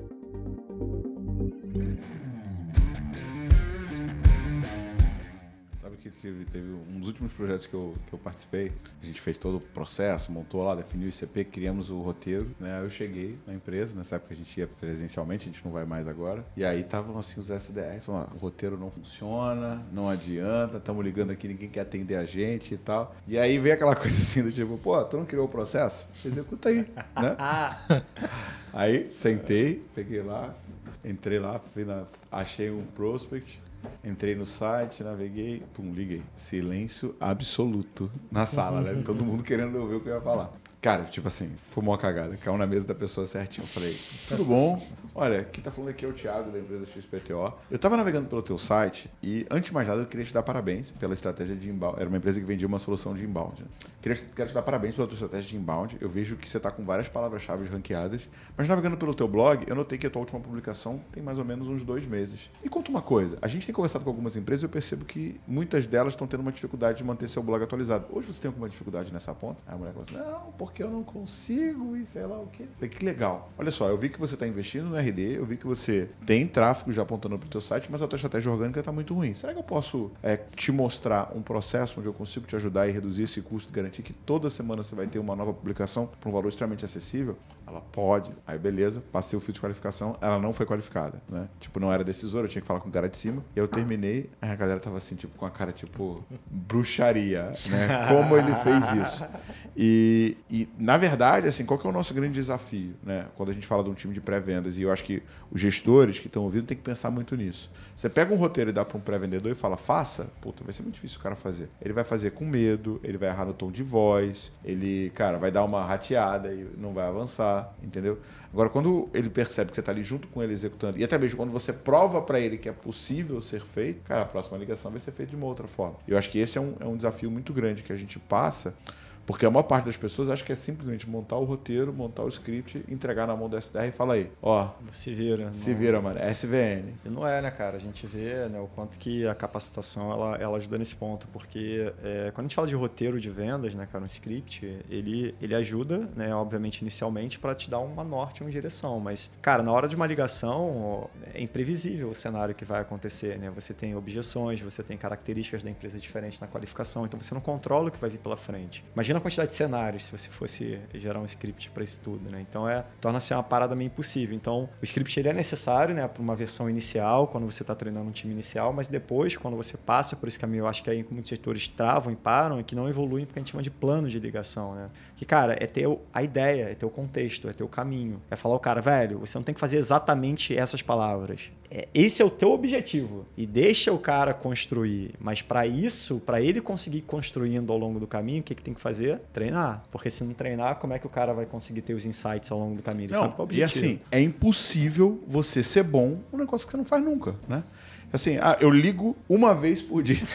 A: Que teve, teve um dos últimos projetos que eu, que eu participei, a gente fez todo o processo, montou lá, definiu o ICP, criamos o roteiro, né? Eu cheguei na empresa, nessa época a gente ia presencialmente, a gente não vai mais agora. E aí estavam assim os SDRs, falando, "Ah, o roteiro não funciona, não adianta, estamos ligando aqui, ninguém quer atender a gente e tal. E aí veio aquela coisa assim do tipo, pô, tu não criou o processo? Executa aí, né? Aí sentei, peguei lá, entrei lá, na- achei um prospect, entrei no site, naveguei, pum, liguei. Silêncio absoluto na sala, né? Todo mundo querendo ouvir o que eu ia falar. Cara, tipo assim, fumou uma cagada, caiu na mesa da pessoa certinho. Eu falei, tudo bom? Olha, quem tá falando aqui é o Thiago, da empresa XPTO. Eu tava navegando pelo teu site e, antes de mais nada, eu queria te dar parabéns pela estratégia de inbound. Era uma empresa que vendia uma solução de inbound. Queria, quero te dar parabéns pela tua estratégia de inbound. Eu vejo que você tá com várias palavras-chave ranqueadas. Mas navegando pelo teu blog, eu notei que a tua última publicação tem mais ou menos uns dois meses. Me conta uma coisa. A gente tem conversado com algumas empresas e eu percebo que muitas delas estão tendo uma dificuldade de manter seu blog atualizado. Hoje você tem alguma dificuldade nessa ponta? Aí a mulher fala assim, não, porque eu não consigo e sei lá o quê. Falei, que legal. Olha só, eu vi que você está investindo no RD, eu vi que você tem tráfego já apontando para o teu site, mas a tua estratégia orgânica está muito ruim. Será que eu posso é, te mostrar um processo onde eu consigo te ajudar e reduzir esse custo, garantir que toda semana você vai ter uma nova publicação por um valor extremamente acessível? Ela pode. Aí beleza, passei o filtro de qualificação, ela não foi qualificada, né? Tipo, não era decisora, eu tinha que falar com o cara de cima. E eu terminei, a galera tava assim, tipo, com a cara, tipo, bruxaria, né? Como ele fez isso. E, e, na verdade, assim, qual que é o nosso grande desafio, né? Quando a gente fala de um time de pré-vendas, e eu acho que os gestores que estão ouvindo têm que pensar muito nisso. Você pega um roteiro e dá para um pré-vendedor e fala, faça, puta, vai ser muito difícil o cara fazer. Ele vai fazer com medo, ele vai errar no tom de voz, ele, cara, vai dar uma rateada e não vai avançar, entendeu? Agora, quando ele percebe que você está ali junto com ele executando, e até mesmo quando você prova para ele que é possível ser feito, cara, a próxima ligação vai ser feita de uma outra forma. Eu acho que esse é um, é um desafio muito grande que a gente passa porque a maior parte das pessoas acha que é simplesmente montar o roteiro, montar o script, entregar na mão do SDR e falar aí, ó.
B: Se vira.
A: Se não... vira, mano. É SVN.
B: E não é, né, cara? A gente vê né, o quanto que a capacitação ela, ela ajuda nesse ponto. Porque é, quando a gente fala de roteiro de vendas, né, cara, um script, ele, ele ajuda, né, obviamente, inicialmente, para te dar uma norte, uma direção. Mas, cara, na hora de uma ligação, é imprevisível o cenário que vai acontecer, né? Você tem objeções, você tem características da empresa diferentes na qualificação, então você não controla o que vai vir pela frente. Imagina a quantidade de cenários se você fosse gerar um script para isso tudo, né? Então é torna-se uma parada meio impossível. Então o script ele é necessário, né, para uma versão inicial quando você está treinando um time inicial, mas depois quando você passa por esse caminho, eu acho que aí muitos setores travam e param e que não evoluem porque a gente chama de plano de ligação, né? Que cara é ter a ideia, é ter o contexto, é ter o caminho, é falar o cara, velho, você não tem que fazer exatamente essas palavras. É, esse é o teu objetivo e deixa o cara construir. Mas para isso, para ele conseguir construindo ao longo do caminho, o que, que tem que fazer? Treinar. Porque se não treinar, como é que o cara vai conseguir ter os insights ao longo do caminho? Ele
A: não,
B: sabe qual é o objetivo.
A: E assim, é impossível você ser bom um negócio que você não faz nunca, né? Assim, ah, eu ligo uma vez por dia.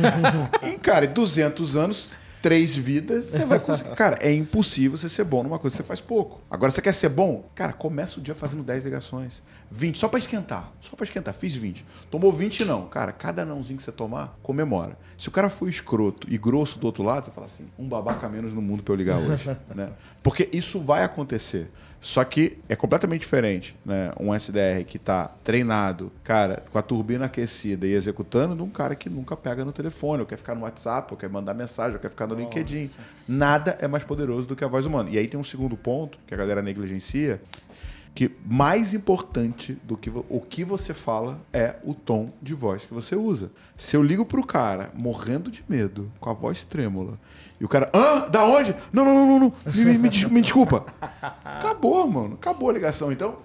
A: e, cara, 200 anos, três vidas, você vai conseguir. Cara, é impossível você ser bom numa coisa que você faz pouco. Agora, você quer ser bom? Cara, começa o dia fazendo 10 ligações. 20, só para esquentar. Só para esquentar. Fiz 20. Tomou 20, não. Cara, cada nãozinho que você tomar, comemora. Se o cara for escroto e grosso do outro lado, você fala assim: um babaca menos no mundo para eu ligar hoje. né? Porque isso vai acontecer. Só que é completamente diferente, né? Um SDR que está treinado, cara, com a turbina aquecida e executando, de um cara que nunca pega no telefone, ou quer ficar no WhatsApp, ou quer mandar mensagem, ou quer ficar no Nossa. LinkedIn. Nada é mais poderoso do que a voz humana. E aí tem um segundo ponto que a galera negligencia, que mais importante do que o que você fala é o tom de voz que você usa. Se eu ligo pro cara morrendo de medo, com a voz trêmula, e o cara, hã? Da onde? Não, não, não, não. Me, me, desculpa. Acabou, mano. Acabou a ligação. Então,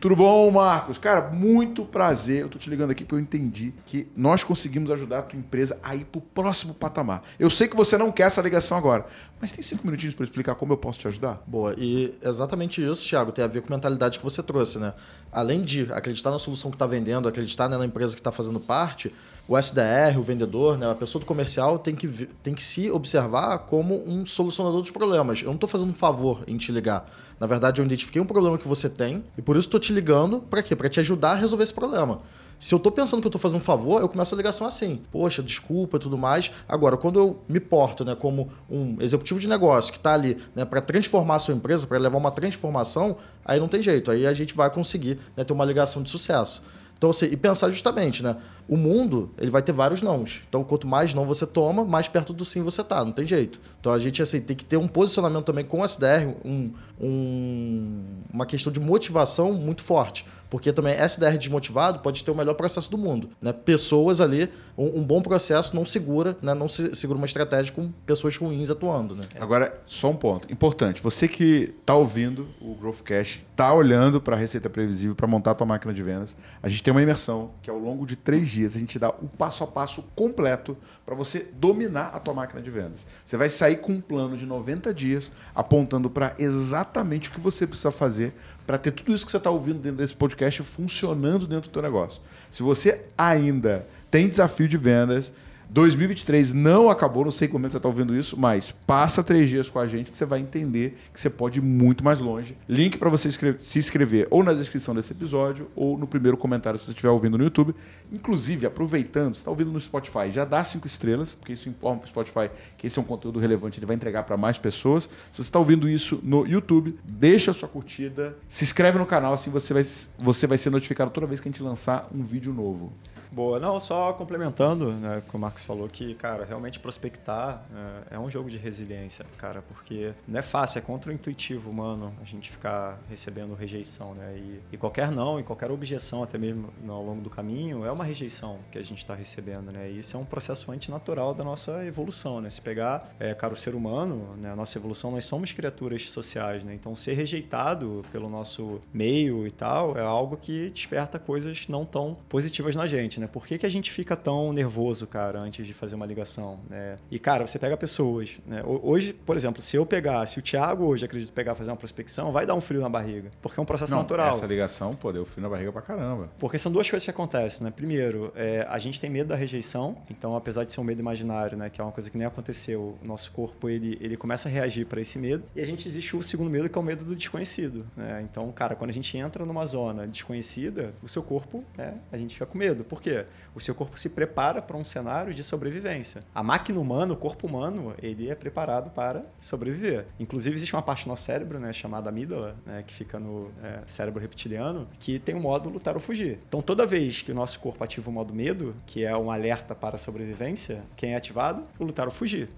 A: tudo bom, Marcos? Cara, muito prazer. Eu tô te ligando aqui porque eu entendi que nós conseguimos ajudar a tua empresa a ir pro próximo patamar. Eu sei que você não quer essa ligação agora, mas tem cinco minutinhos para explicar como eu posso te ajudar?
C: Boa, e exatamente isso, Thiago, tem a ver com a mentalidade que você trouxe, né? Além de acreditar na solução que está vendendo, acreditar né, na empresa que está fazendo parte, o SDR, o vendedor, né, a pessoa do comercial tem que, tem que se observar como um solucionador dos problemas. Eu não estou fazendo um favor em te ligar. Na verdade, eu identifiquei um problema que você tem e por isso estou te ligando para quê? Para te ajudar a resolver esse problema. Se eu estou pensando que eu estou fazendo um favor, eu começo a ligação assim. Poxa, desculpa e tudo mais. Agora, quando eu me porto né, como um executivo de negócio que está ali né, para transformar a sua empresa, para levar uma transformação, aí não tem jeito. Aí a gente vai conseguir né, ter uma ligação de sucesso. Então, assim, e pensar justamente, né? O mundo, ele vai ter vários nãos. Então, quanto mais não você toma, mais perto do sim você tá. Não tem jeito. Então, a gente, assim, tem que ter um posicionamento também com o SDR, um, um, uma questão de motivação muito forte. Porque também SDR desmotivado pode ter o melhor processo do mundo. Né? Pessoas ali, um, um bom processo não segura, né? não se, segura uma estratégia com pessoas ruins atuando. Né?
A: Agora, só um ponto importante. Você que está ouvindo o Growthcast, está olhando para a receita previsível para montar a tua máquina de vendas, a gente tem uma imersão que ao longo de três dias a gente dá o passo a passo completo para você dominar a tua máquina de vendas. Você vai sair com um plano de 90 dias apontando para exatamente o que você precisa fazer para ter tudo isso que você está ouvindo dentro desse podcast funcionando dentro do teu negócio. Se você ainda tem desafio de vendas, 2023 não acabou, não sei como você está ouvindo isso, mas passa três dias com a gente que você vai entender que você pode ir muito mais longe. Link para você se inscrever ou na descrição desse episódio ou no primeiro comentário se você estiver ouvindo no YouTube. Inclusive, aproveitando, está ouvindo no Spotify, já dá cinco estrelas, porque isso informa para o Spotify que esse é um conteúdo relevante, ele vai entregar para mais pessoas. Se você está ouvindo isso no YouTube, deixa a sua curtida, se inscreve no canal, assim você vai, você vai ser notificado toda vez que a gente lançar um vídeo novo.
B: Boa. Não, só complementando, né, que o Marcos falou, que, cara, realmente prospectar é, é um jogo de resiliência, cara, porque não é fácil, é contra-intuitivo humano a gente ficar recebendo rejeição, né? E, e qualquer não, e qualquer objeção, até mesmo ao longo do caminho, é uma rejeição que a gente está recebendo, né? E isso é um processo antinatural da nossa evolução, né? Se pegar, é, cara, o ser humano, né, a nossa evolução, nós somos criaturas sociais, né? Então, ser rejeitado pelo nosso meio e tal é algo que desperta coisas não tão positivas na gente, né? Por que, que a gente fica tão nervoso, cara, antes de fazer uma ligação, né? E, cara, você pega pessoas, né? Hoje, por exemplo, se eu pegar, se o Thiago hoje acredito pegar fazer uma prospecção, vai dar um frio na barriga, porque é um processo
A: Não,
B: natural.
A: Essa ligação, pô, deu frio na barriga pra caramba.
B: Porque são duas coisas que acontecem, né? Primeiro, é, a gente tem medo da rejeição, então apesar de ser um medo imaginário, né, que é uma coisa que nem aconteceu, o nosso corpo ele, ele começa a reagir para esse medo. E a gente existe o segundo medo que é o medo do desconhecido, né? Então, cara, quando a gente entra numa zona desconhecida, o seu corpo, né, a gente fica com medo. Por quê? O seu corpo se prepara para um cenário de sobrevivência. A máquina humana, o corpo humano, ele é preparado para sobreviver. Inclusive existe uma parte do nosso cérebro, né, chamada amígdala, né, que fica no é, cérebro reptiliano, que tem o modo lutar ou fugir. Então, toda vez que o nosso corpo ativa o modo medo, que é um alerta para a sobrevivência, quem é ativado? O lutar ou fugir.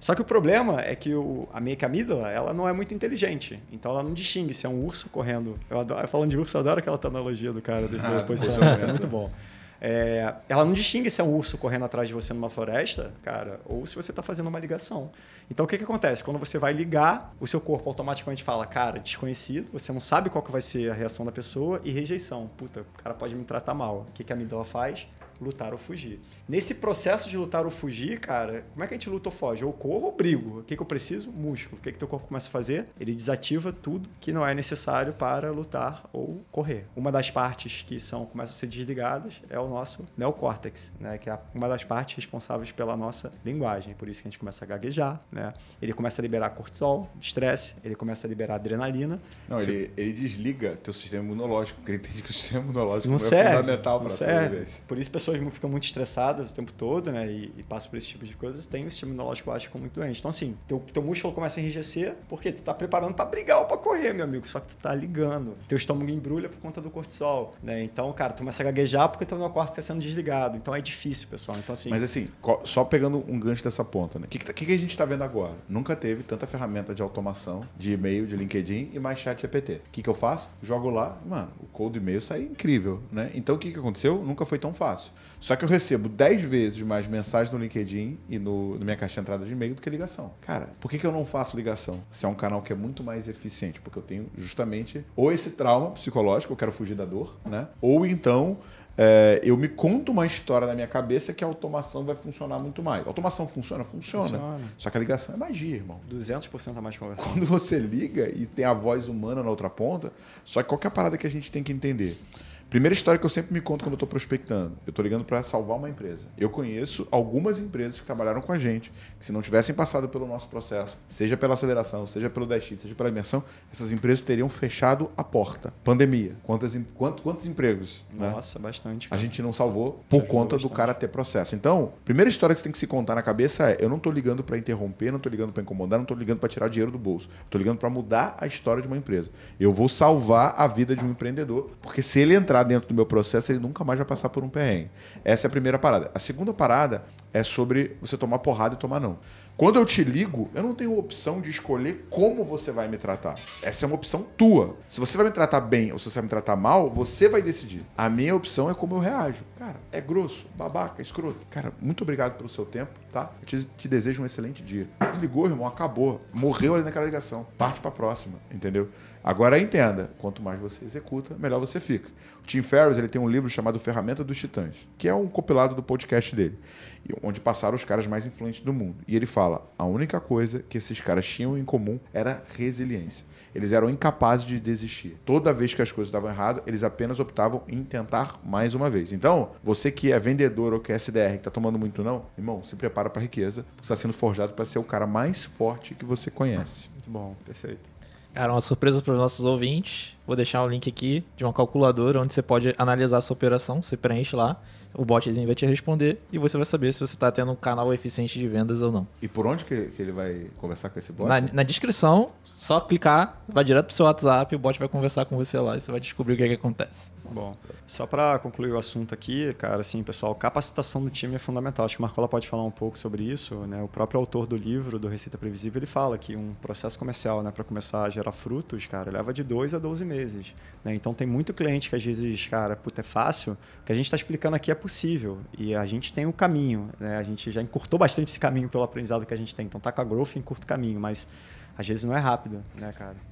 B: Só que o problema é que o, a minha amígdala, ela não é muito inteligente. Então ela não distingue se é um urso correndo. Eu adoro, falando de urso, eu adoro aquela analogia do cara do
A: Ah,
B: posicionamento. É muito bom. É, ela não distingue se é um urso correndo atrás de você numa floresta, cara, ou se você está fazendo uma ligação. Então o que, que acontece? Quando você vai ligar, o seu corpo automaticamente fala, cara, desconhecido, você não sabe qual que vai ser a reação da pessoa e rejeição. Puta, o cara pode me tratar mal. O que, que a amígdala faz? Lutar ou fugir. Nesse processo de lutar ou fugir, cara, como é que a gente luta ou foge? Ou corro ou brigo? O que, que eu preciso? Músculo. O que, que teu corpo começa a fazer? Ele desativa tudo que não é necessário para lutar ou correr. Uma das partes que são começam a ser desligadas é o nosso neocórtex, né? que é uma das partes responsáveis pela nossa linguagem. Por isso que a gente começa a gaguejar, né? Ele começa a liberar cortisol, estresse, ele começa a liberar adrenalina.
A: Não,
B: Se-
A: ele, ele desliga teu sistema imunológico, porque ele entende que o sistema imunológico
B: não
A: é
B: serve,
A: fundamental para a sobrevivência.
B: Por isso pessoas ficam muito estressadas o tempo todo, né? E, e passam por esse tipo de coisas, tem o sistema imunológico baixo, ficam muito doente. Então, assim, teu, teu músculo começa a enrijecer, porque tu tá preparando para brigar ou para correr, meu amigo. Só que tu tá ligando. Teu estômago embrulha por conta do cortisol, né? Então, cara, tu começa a gaguejar porque teu neocórtex está sendo desligado. Então é difícil, pessoal. Então, assim.
A: Mas assim, só pegando um gancho dessa ponta, né? O que, que, que a gente está vendo agora? Nunca teve tanta ferramenta de automação de e-mail, de LinkedIn e mais chat GPT. O que, que eu faço? Jogo lá, mano, o cold e-mail sai incrível, né? Então o que, que aconteceu? Nunca foi tão fácil. Só que eu recebo 10 vezes mais mensagens no LinkedIn e no, na minha caixa de entrada de e-mail do que ligação. Cara, por que, que eu não faço ligação? Se é um canal que é muito mais eficiente, porque eu tenho justamente ou esse trauma psicológico, eu quero fugir da dor, né? Ou então é, eu me conto uma história na minha cabeça que a automação vai funcionar muito mais. A automação funciona? Funciona.
B: Funciona.
A: Só que a ligação é magia, irmão.
B: 200% a mais conversa.
A: Quando você liga e tem a voz humana na outra ponta, só que qual que é a parada que a gente tem que entender? Primeira história que eu sempre me conto quando eu estou prospectando. Eu estou ligando para salvar uma empresa. Eu conheço algumas empresas que trabalharam com a gente, que se não tivessem passado pelo nosso processo, seja pela aceleração, seja pelo 10x, seja pela imersão, essas empresas teriam fechado a porta. Pandemia. Quantas, quantos, quantos empregos? né?
B: Nossa, bastante.
A: A
B: cara.
A: gente não salvou por conta do
B: bastante.
A: cara ter processo. Então, primeira história que você tem que se contar na cabeça é: eu não tô ligando para interromper, não tô ligando para incomodar, não tô ligando para tirar dinheiro do bolso. Tô ligando para mudar a história de uma empresa. Eu vou salvar a vida de um empreendedor, porque se ele entrar dentro do meu processo, ele nunca mais vai passar por um perrengue. Essa é a primeira parada. A segunda parada é sobre você tomar porrada e tomar não. Quando eu te ligo, eu não tenho opção de escolher como você vai me tratar. Essa é uma opção tua. Se você vai me tratar bem ou se você vai me tratar mal, você vai decidir. A minha opção é como eu reajo. Cara, é grosso, babaca, escroto. Cara, muito obrigado pelo seu tempo, tá? Eu te, te desejo um excelente dia. Desligou, irmão, acabou. Morreu ali naquela ligação. Parte pra próxima, entendeu? Agora entenda, quanto mais você executa, melhor você fica. O Tim Ferriss ele tem um livro chamado Ferramenta dos Titãs, que é um compilado do podcast dele, onde passaram os caras mais influentes do mundo. E ele fala: a única coisa que esses caras tinham em comum era resiliência. Eles eram incapazes de desistir. Toda vez que as coisas davam errado, eles apenas optavam em tentar mais uma vez. Então, você que é vendedor ou que é SDR, que está tomando muito não, irmão, se prepara para riqueza, porque está sendo forjado para ser o cara mais forte que você conhece.
B: Muito bom, perfeito.
D: Cara, uma surpresa para os nossos ouvintes. Vou deixar o link aqui de uma calculadora onde você pode analisar a sua operação. Você preenche lá, o botzinho vai te responder e você vai saber se você está tendo um canal eficiente de vendas ou não.
A: E por onde que, que ele vai conversar com esse bot?
D: Na, na descrição, só clicar, vai direto pro seu WhatsApp, o bot vai conversar com você lá e você vai descobrir o que, é que acontece.
B: Bom, só para concluir o assunto aqui, cara, assim, pessoal, capacitação do time é fundamental. Acho que o Marcola pode falar um pouco sobre isso, né? O próprio autor do livro do Receita Previsível, ele fala que um processo comercial, né, para começar a gerar frutos, cara, leva de 2 a 12 meses, né? Então tem muito cliente que às vezes, cara, puta, é fácil, o que a gente está explicando aqui é possível e a gente tem o caminho, né? A gente já encurtou bastante esse caminho pelo aprendizado que a gente tem. Então tá com a growth em curto caminho, mas às vezes não é rápido, né, cara?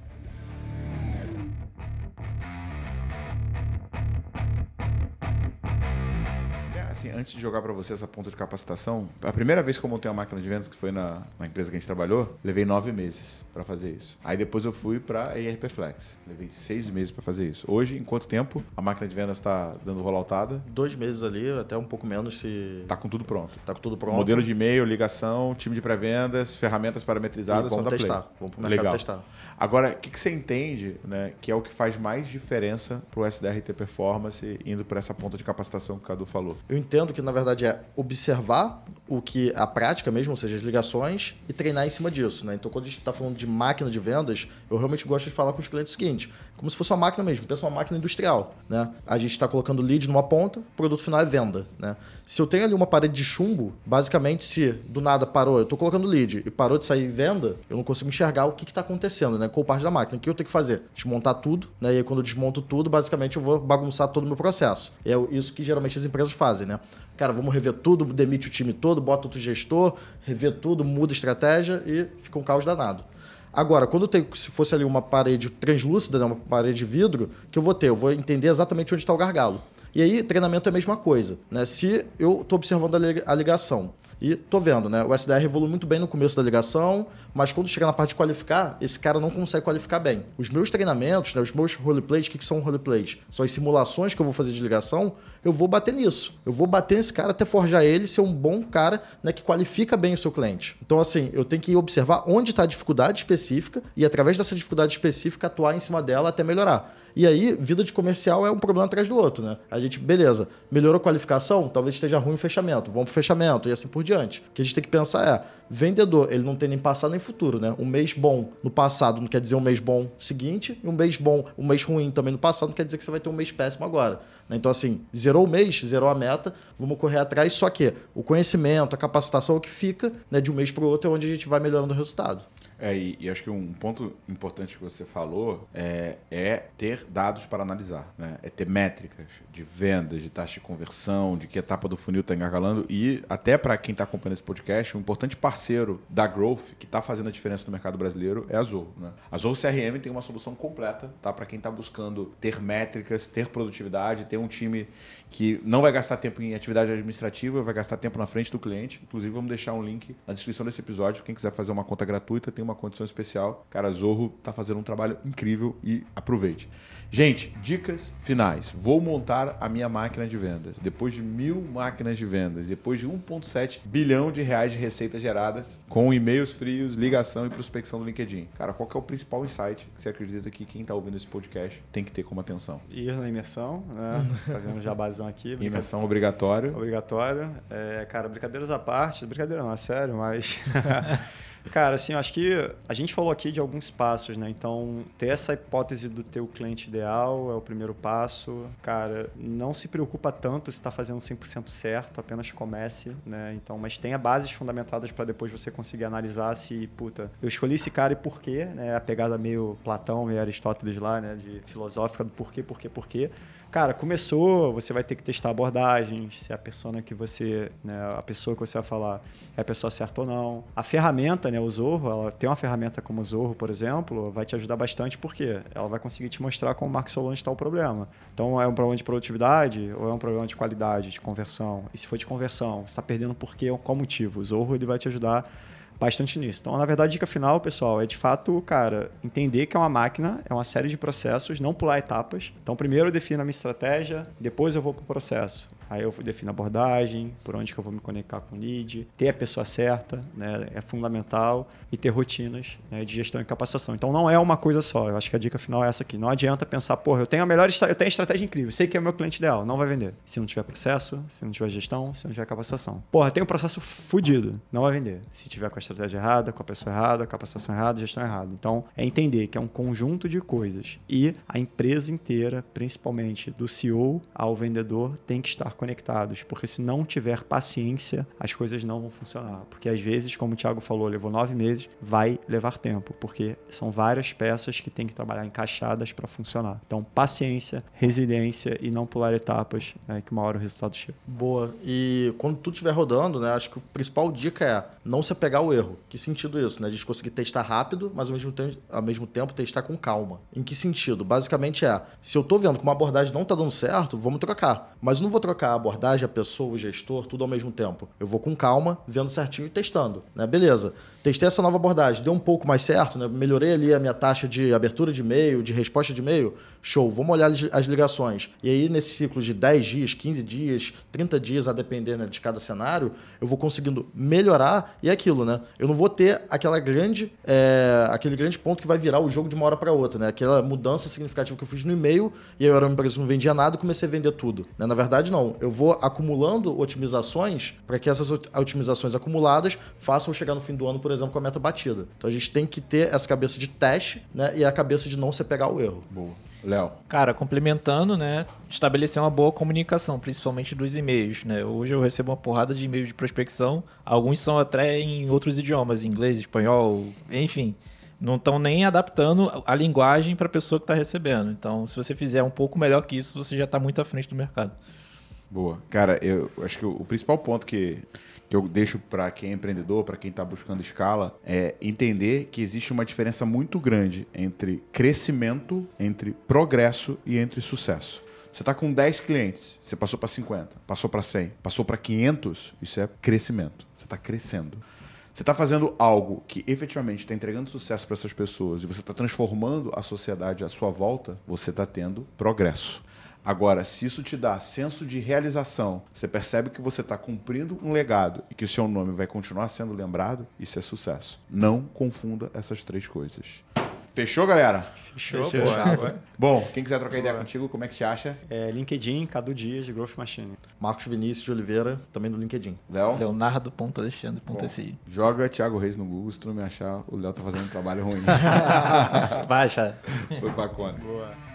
A: Assim, antes de jogar para você essa ponta de capacitação, a primeira vez que eu montei uma máquina de vendas, que foi na, na empresa que a gente trabalhou, levei nove meses para fazer isso. Aí depois eu fui para ERP Flex. Levei seis meses para fazer isso. Hoje, em quanto tempo a máquina de vendas está dando rolloutada?
C: Dois meses ali, até um pouco menos se.
A: Tá com tudo pronto.
C: Tá com tudo pronto.
A: Modelo de e-mail, ligação, time de pré-vendas, ferramentas parametrizadas.
C: E vamos testar.
A: Play.
C: Vamos pro mercado
A: Legal.
C: testar.
A: Agora, o que, que, você entende, né, que é o que faz mais diferença para o SDRT Performance indo para essa ponta de capacitação que o Cadu falou?
C: Eu entendo que, na verdade, é observar o que a prática mesmo, ou seja, as ligações, e treinar em cima disso. Né? Então, quando a gente está falando de máquina de vendas, eu realmente gosto de falar com os clientes o seguinte: como se fosse uma máquina mesmo, pensa uma máquina industrial. Né? A gente está colocando lead numa ponta, o produto final é venda. Né? Se eu tenho ali uma parede de chumbo, basicamente, se do nada parou, eu estou colocando lead e parou de sair venda, eu não consigo enxergar o que está acontecendo, né? qual parte da máquina. O que eu tenho que fazer? Desmontar tudo, né? e aí quando eu desmonto tudo, basicamente eu vou bagunçar todo o meu processo. É isso que geralmente as empresas fazem. Né? Cara, vamos rever tudo, demite o time todo, bota outro gestor, rever tudo, muda a estratégia e fica um caos danado. Agora, quando tenho, se fosse ali uma parede translúcida, né, uma parede de vidro, que eu vou ter? Eu vou entender exatamente onde está o gargalo. E aí, treinamento é a mesma coisa. Né? Se eu estou observando a ligação e tô vendo, né? O SDR evolui muito bem no começo da ligação, mas quando chega na parte de qualificar, esse cara não consegue qualificar bem. Os meus treinamentos, né, os meus roleplays, o que, que são roleplays? São as simulações que eu vou fazer de ligação, eu vou bater nisso. Eu vou bater nesse cara até forjar ele ser um bom cara né, que qualifica bem o seu cliente. Então, assim, eu tenho que observar onde está a dificuldade específica e, através dessa dificuldade específica, atuar em cima dela até melhorar. E aí, vida de comercial é um problema atrás do outro, né? A gente, beleza, melhorou a qualificação, talvez esteja ruim o fechamento, vamos pro fechamento e assim por diante. O que a gente tem que pensar é, vendedor, ele não tem nem passado nem futuro, né? Um mês bom no passado não quer dizer um mês bom seguinte, e um mês bom, um mês ruim também no passado não quer dizer que você vai ter um mês péssimo agora. Né? Então, assim, zerou o mês, zerou a meta, vamos correr atrás, só que o conhecimento, a capacitação, é o que fica né, de um mês para o outro, é onde a gente vai melhorando o resultado.
A: É, e, e, acho que um ponto importante que você falou é, é ter dados para analisar, né? É ter métricas de vendas, de taxa de conversão, de que etapa do funil está engargalando e até para quem está acompanhando esse podcast, um importante parceiro da Growth que está fazendo a diferença no mercado brasileiro é a Zorro. Né? A Zorro CRM tem uma solução completa tá? para quem está buscando ter métricas, ter produtividade, ter um time que não vai gastar tempo em atividade administrativa, vai gastar tempo na frente do cliente. Inclusive, vamos deixar um link na descrição desse episódio. Quem quiser fazer uma conta gratuita, tem uma condição especial. Cara, Zorro está fazendo um trabalho incrível e aproveite. Gente, dicas finais. Vou montar a minha máquina de vendas. Depois de mil máquinas de vendas, depois de 1,7 bilhão de reais de receitas geradas, com e-mails frios, ligação e prospecção do LinkedIn. Cara, qual é o principal insight que você acredita que quem está ouvindo esse podcast tem que ter como atenção?
B: Ir na imersão, né? Fazendo jabazão aqui.
A: Imersão obrigatório.
B: Obrigatório. É, cara, brincadeiras à parte. Brincadeira não, é sério, mas... Cara, assim, acho que a gente falou aqui de alguns passos, né? Então, ter essa hipótese do teu cliente ideal é o primeiro passo. Cara, não se preocupa tanto se está fazendo 100% certo, apenas comece, né? Então, mas tenha bases fundamentadas para depois você conseguir analisar se, puta, eu escolhi esse cara e por quê, né? A pegada meio Platão, meio Aristóteles lá, né? De filosófica do porquê, porquê, porquê. Cara, começou, você vai ter que testar abordagens, se a persona que você, né, a pessoa que você vai falar é a pessoa certa ou não. A ferramenta, né, o Zorro, ela tem uma ferramenta como o Zorro, por exemplo, vai te ajudar bastante porque ela vai conseguir te mostrar como o Mark Solon está o problema. Então, é um problema de produtividade ou é um problema de qualidade, de conversão? E se for de conversão, você está perdendo por quê? Qual motivo? O Zorro ele vai te ajudar bastante nisso. Então, na verdade, a dica final, pessoal, é de fato, cara, entender que é uma máquina, é uma série de processos, não pular etapas. Então, primeiro eu defino a minha estratégia, depois eu vou para o processo. Aí eu defino a abordagem, por onde que eu vou me conectar com o lead, ter a pessoa certa, né, é fundamental, e ter rotinas né, de gestão e capacitação. Então não é uma coisa só. Eu acho que a dica final é essa aqui. Não adianta pensar, porra, eu tenho a melhor eu tenho estratégia incrível, sei que é o meu cliente ideal, não vai vender. Se não tiver processo, se não tiver gestão, se não tiver capacitação. Porra, tem um processo fudido, não vai vender. Se tiver com a estratégia errada, com a pessoa errada, capacitação errada, gestão errada. Então é entender que é um conjunto de coisas e a empresa inteira, principalmente do CEO ao vendedor, tem que estar conectados, porque se não tiver paciência, as coisas não vão funcionar. Porque às vezes, como o Thiago falou, levou nove meses, vai levar tempo, porque são várias peças que tem que trabalhar encaixadas para funcionar. Então, paciência, resiliência e não pular etapas, é que uma hora o resultado chega.
C: Boa. E quando tu estiver rodando, né, acho que a principal dica é não se apegar ao erro. Que sentido isso? Né? A gente conseguir testar rápido, mas ao mesmo tempo, ao mesmo tempo testar com calma. Em que sentido? Basicamente é, se eu tô vendo que uma abordagem não tá dando certo, vamos trocar. Mas não vou trocar a abordagem, a pessoa, o gestor, tudo ao mesmo tempo. Eu vou com calma, vendo certinho e testando. Né? Beleza. Testei essa nova abordagem, deu um pouco mais certo, né? melhorei ali a minha taxa de abertura de e-mail, de resposta de e-mail. Show, vamos olhar as ligações. E aí, nesse ciclo de 10 dias, 15 dias, 30 dias, a depender né, de cada cenário, eu vou conseguindo melhorar e é aquilo, né? Eu não vou ter aquela grande, é, aquele grande ponto que vai virar o jogo de uma hora para outra, né? Aquela mudança significativa que eu fiz no e-mail e eu era uma empresa que não vendia nada e comecei a vender tudo. Né? Na verdade, não. Eu vou acumulando otimizações para que essas otimizações acumuladas façam chegar no fim do ano, por exemplo, com a meta batida. Então a gente tem que ter essa cabeça de teste né? e a cabeça de não se pegar o erro.
A: Boa. Léo.
D: Cara, complementando, né? Estabelecer uma boa comunicação, principalmente dos e-mails, né? Hoje eu recebo uma porrada de e-mails de prospecção. Alguns são até em outros idiomas, inglês, espanhol, enfim. Não estão nem adaptando a linguagem para a pessoa que está recebendo. Então, se você fizer um pouco melhor que isso, você já está muito à frente do mercado.
A: Boa. Cara, eu acho que o principal ponto que que eu deixo para quem é empreendedor, para quem está buscando escala, é entender que existe uma diferença muito grande entre crescimento, entre progresso e entre sucesso. Você está com 10 clientes, você passou para 50, passou para 100, passou para 500, isso é crescimento. Você está crescendo. Você está fazendo algo que efetivamente está entregando sucesso para essas pessoas e você está transformando a sociedade à sua volta, você está tendo progresso. Agora, se isso te dá senso de realização, você percebe que você está cumprindo um legado e que o seu nome vai continuar sendo lembrado, isso é sucesso. Não confunda essas três coisas. Fechou, galera?
B: Fechou, Fechou. Boa.
A: Bom, quem quiser trocar ideia contigo, como é que te acha?
B: É LinkedIn, Cadu Dias, de Growth Machine.
C: Marcos Vinícius de Oliveira, também no LinkedIn.
A: Léo?
D: Leonardo.alexandre.si.
A: Joga Thiago Reis no Google, se tu não me achar, o Léo tá fazendo um trabalho ruim.
D: Baixa.
A: Foi bacana. Boa.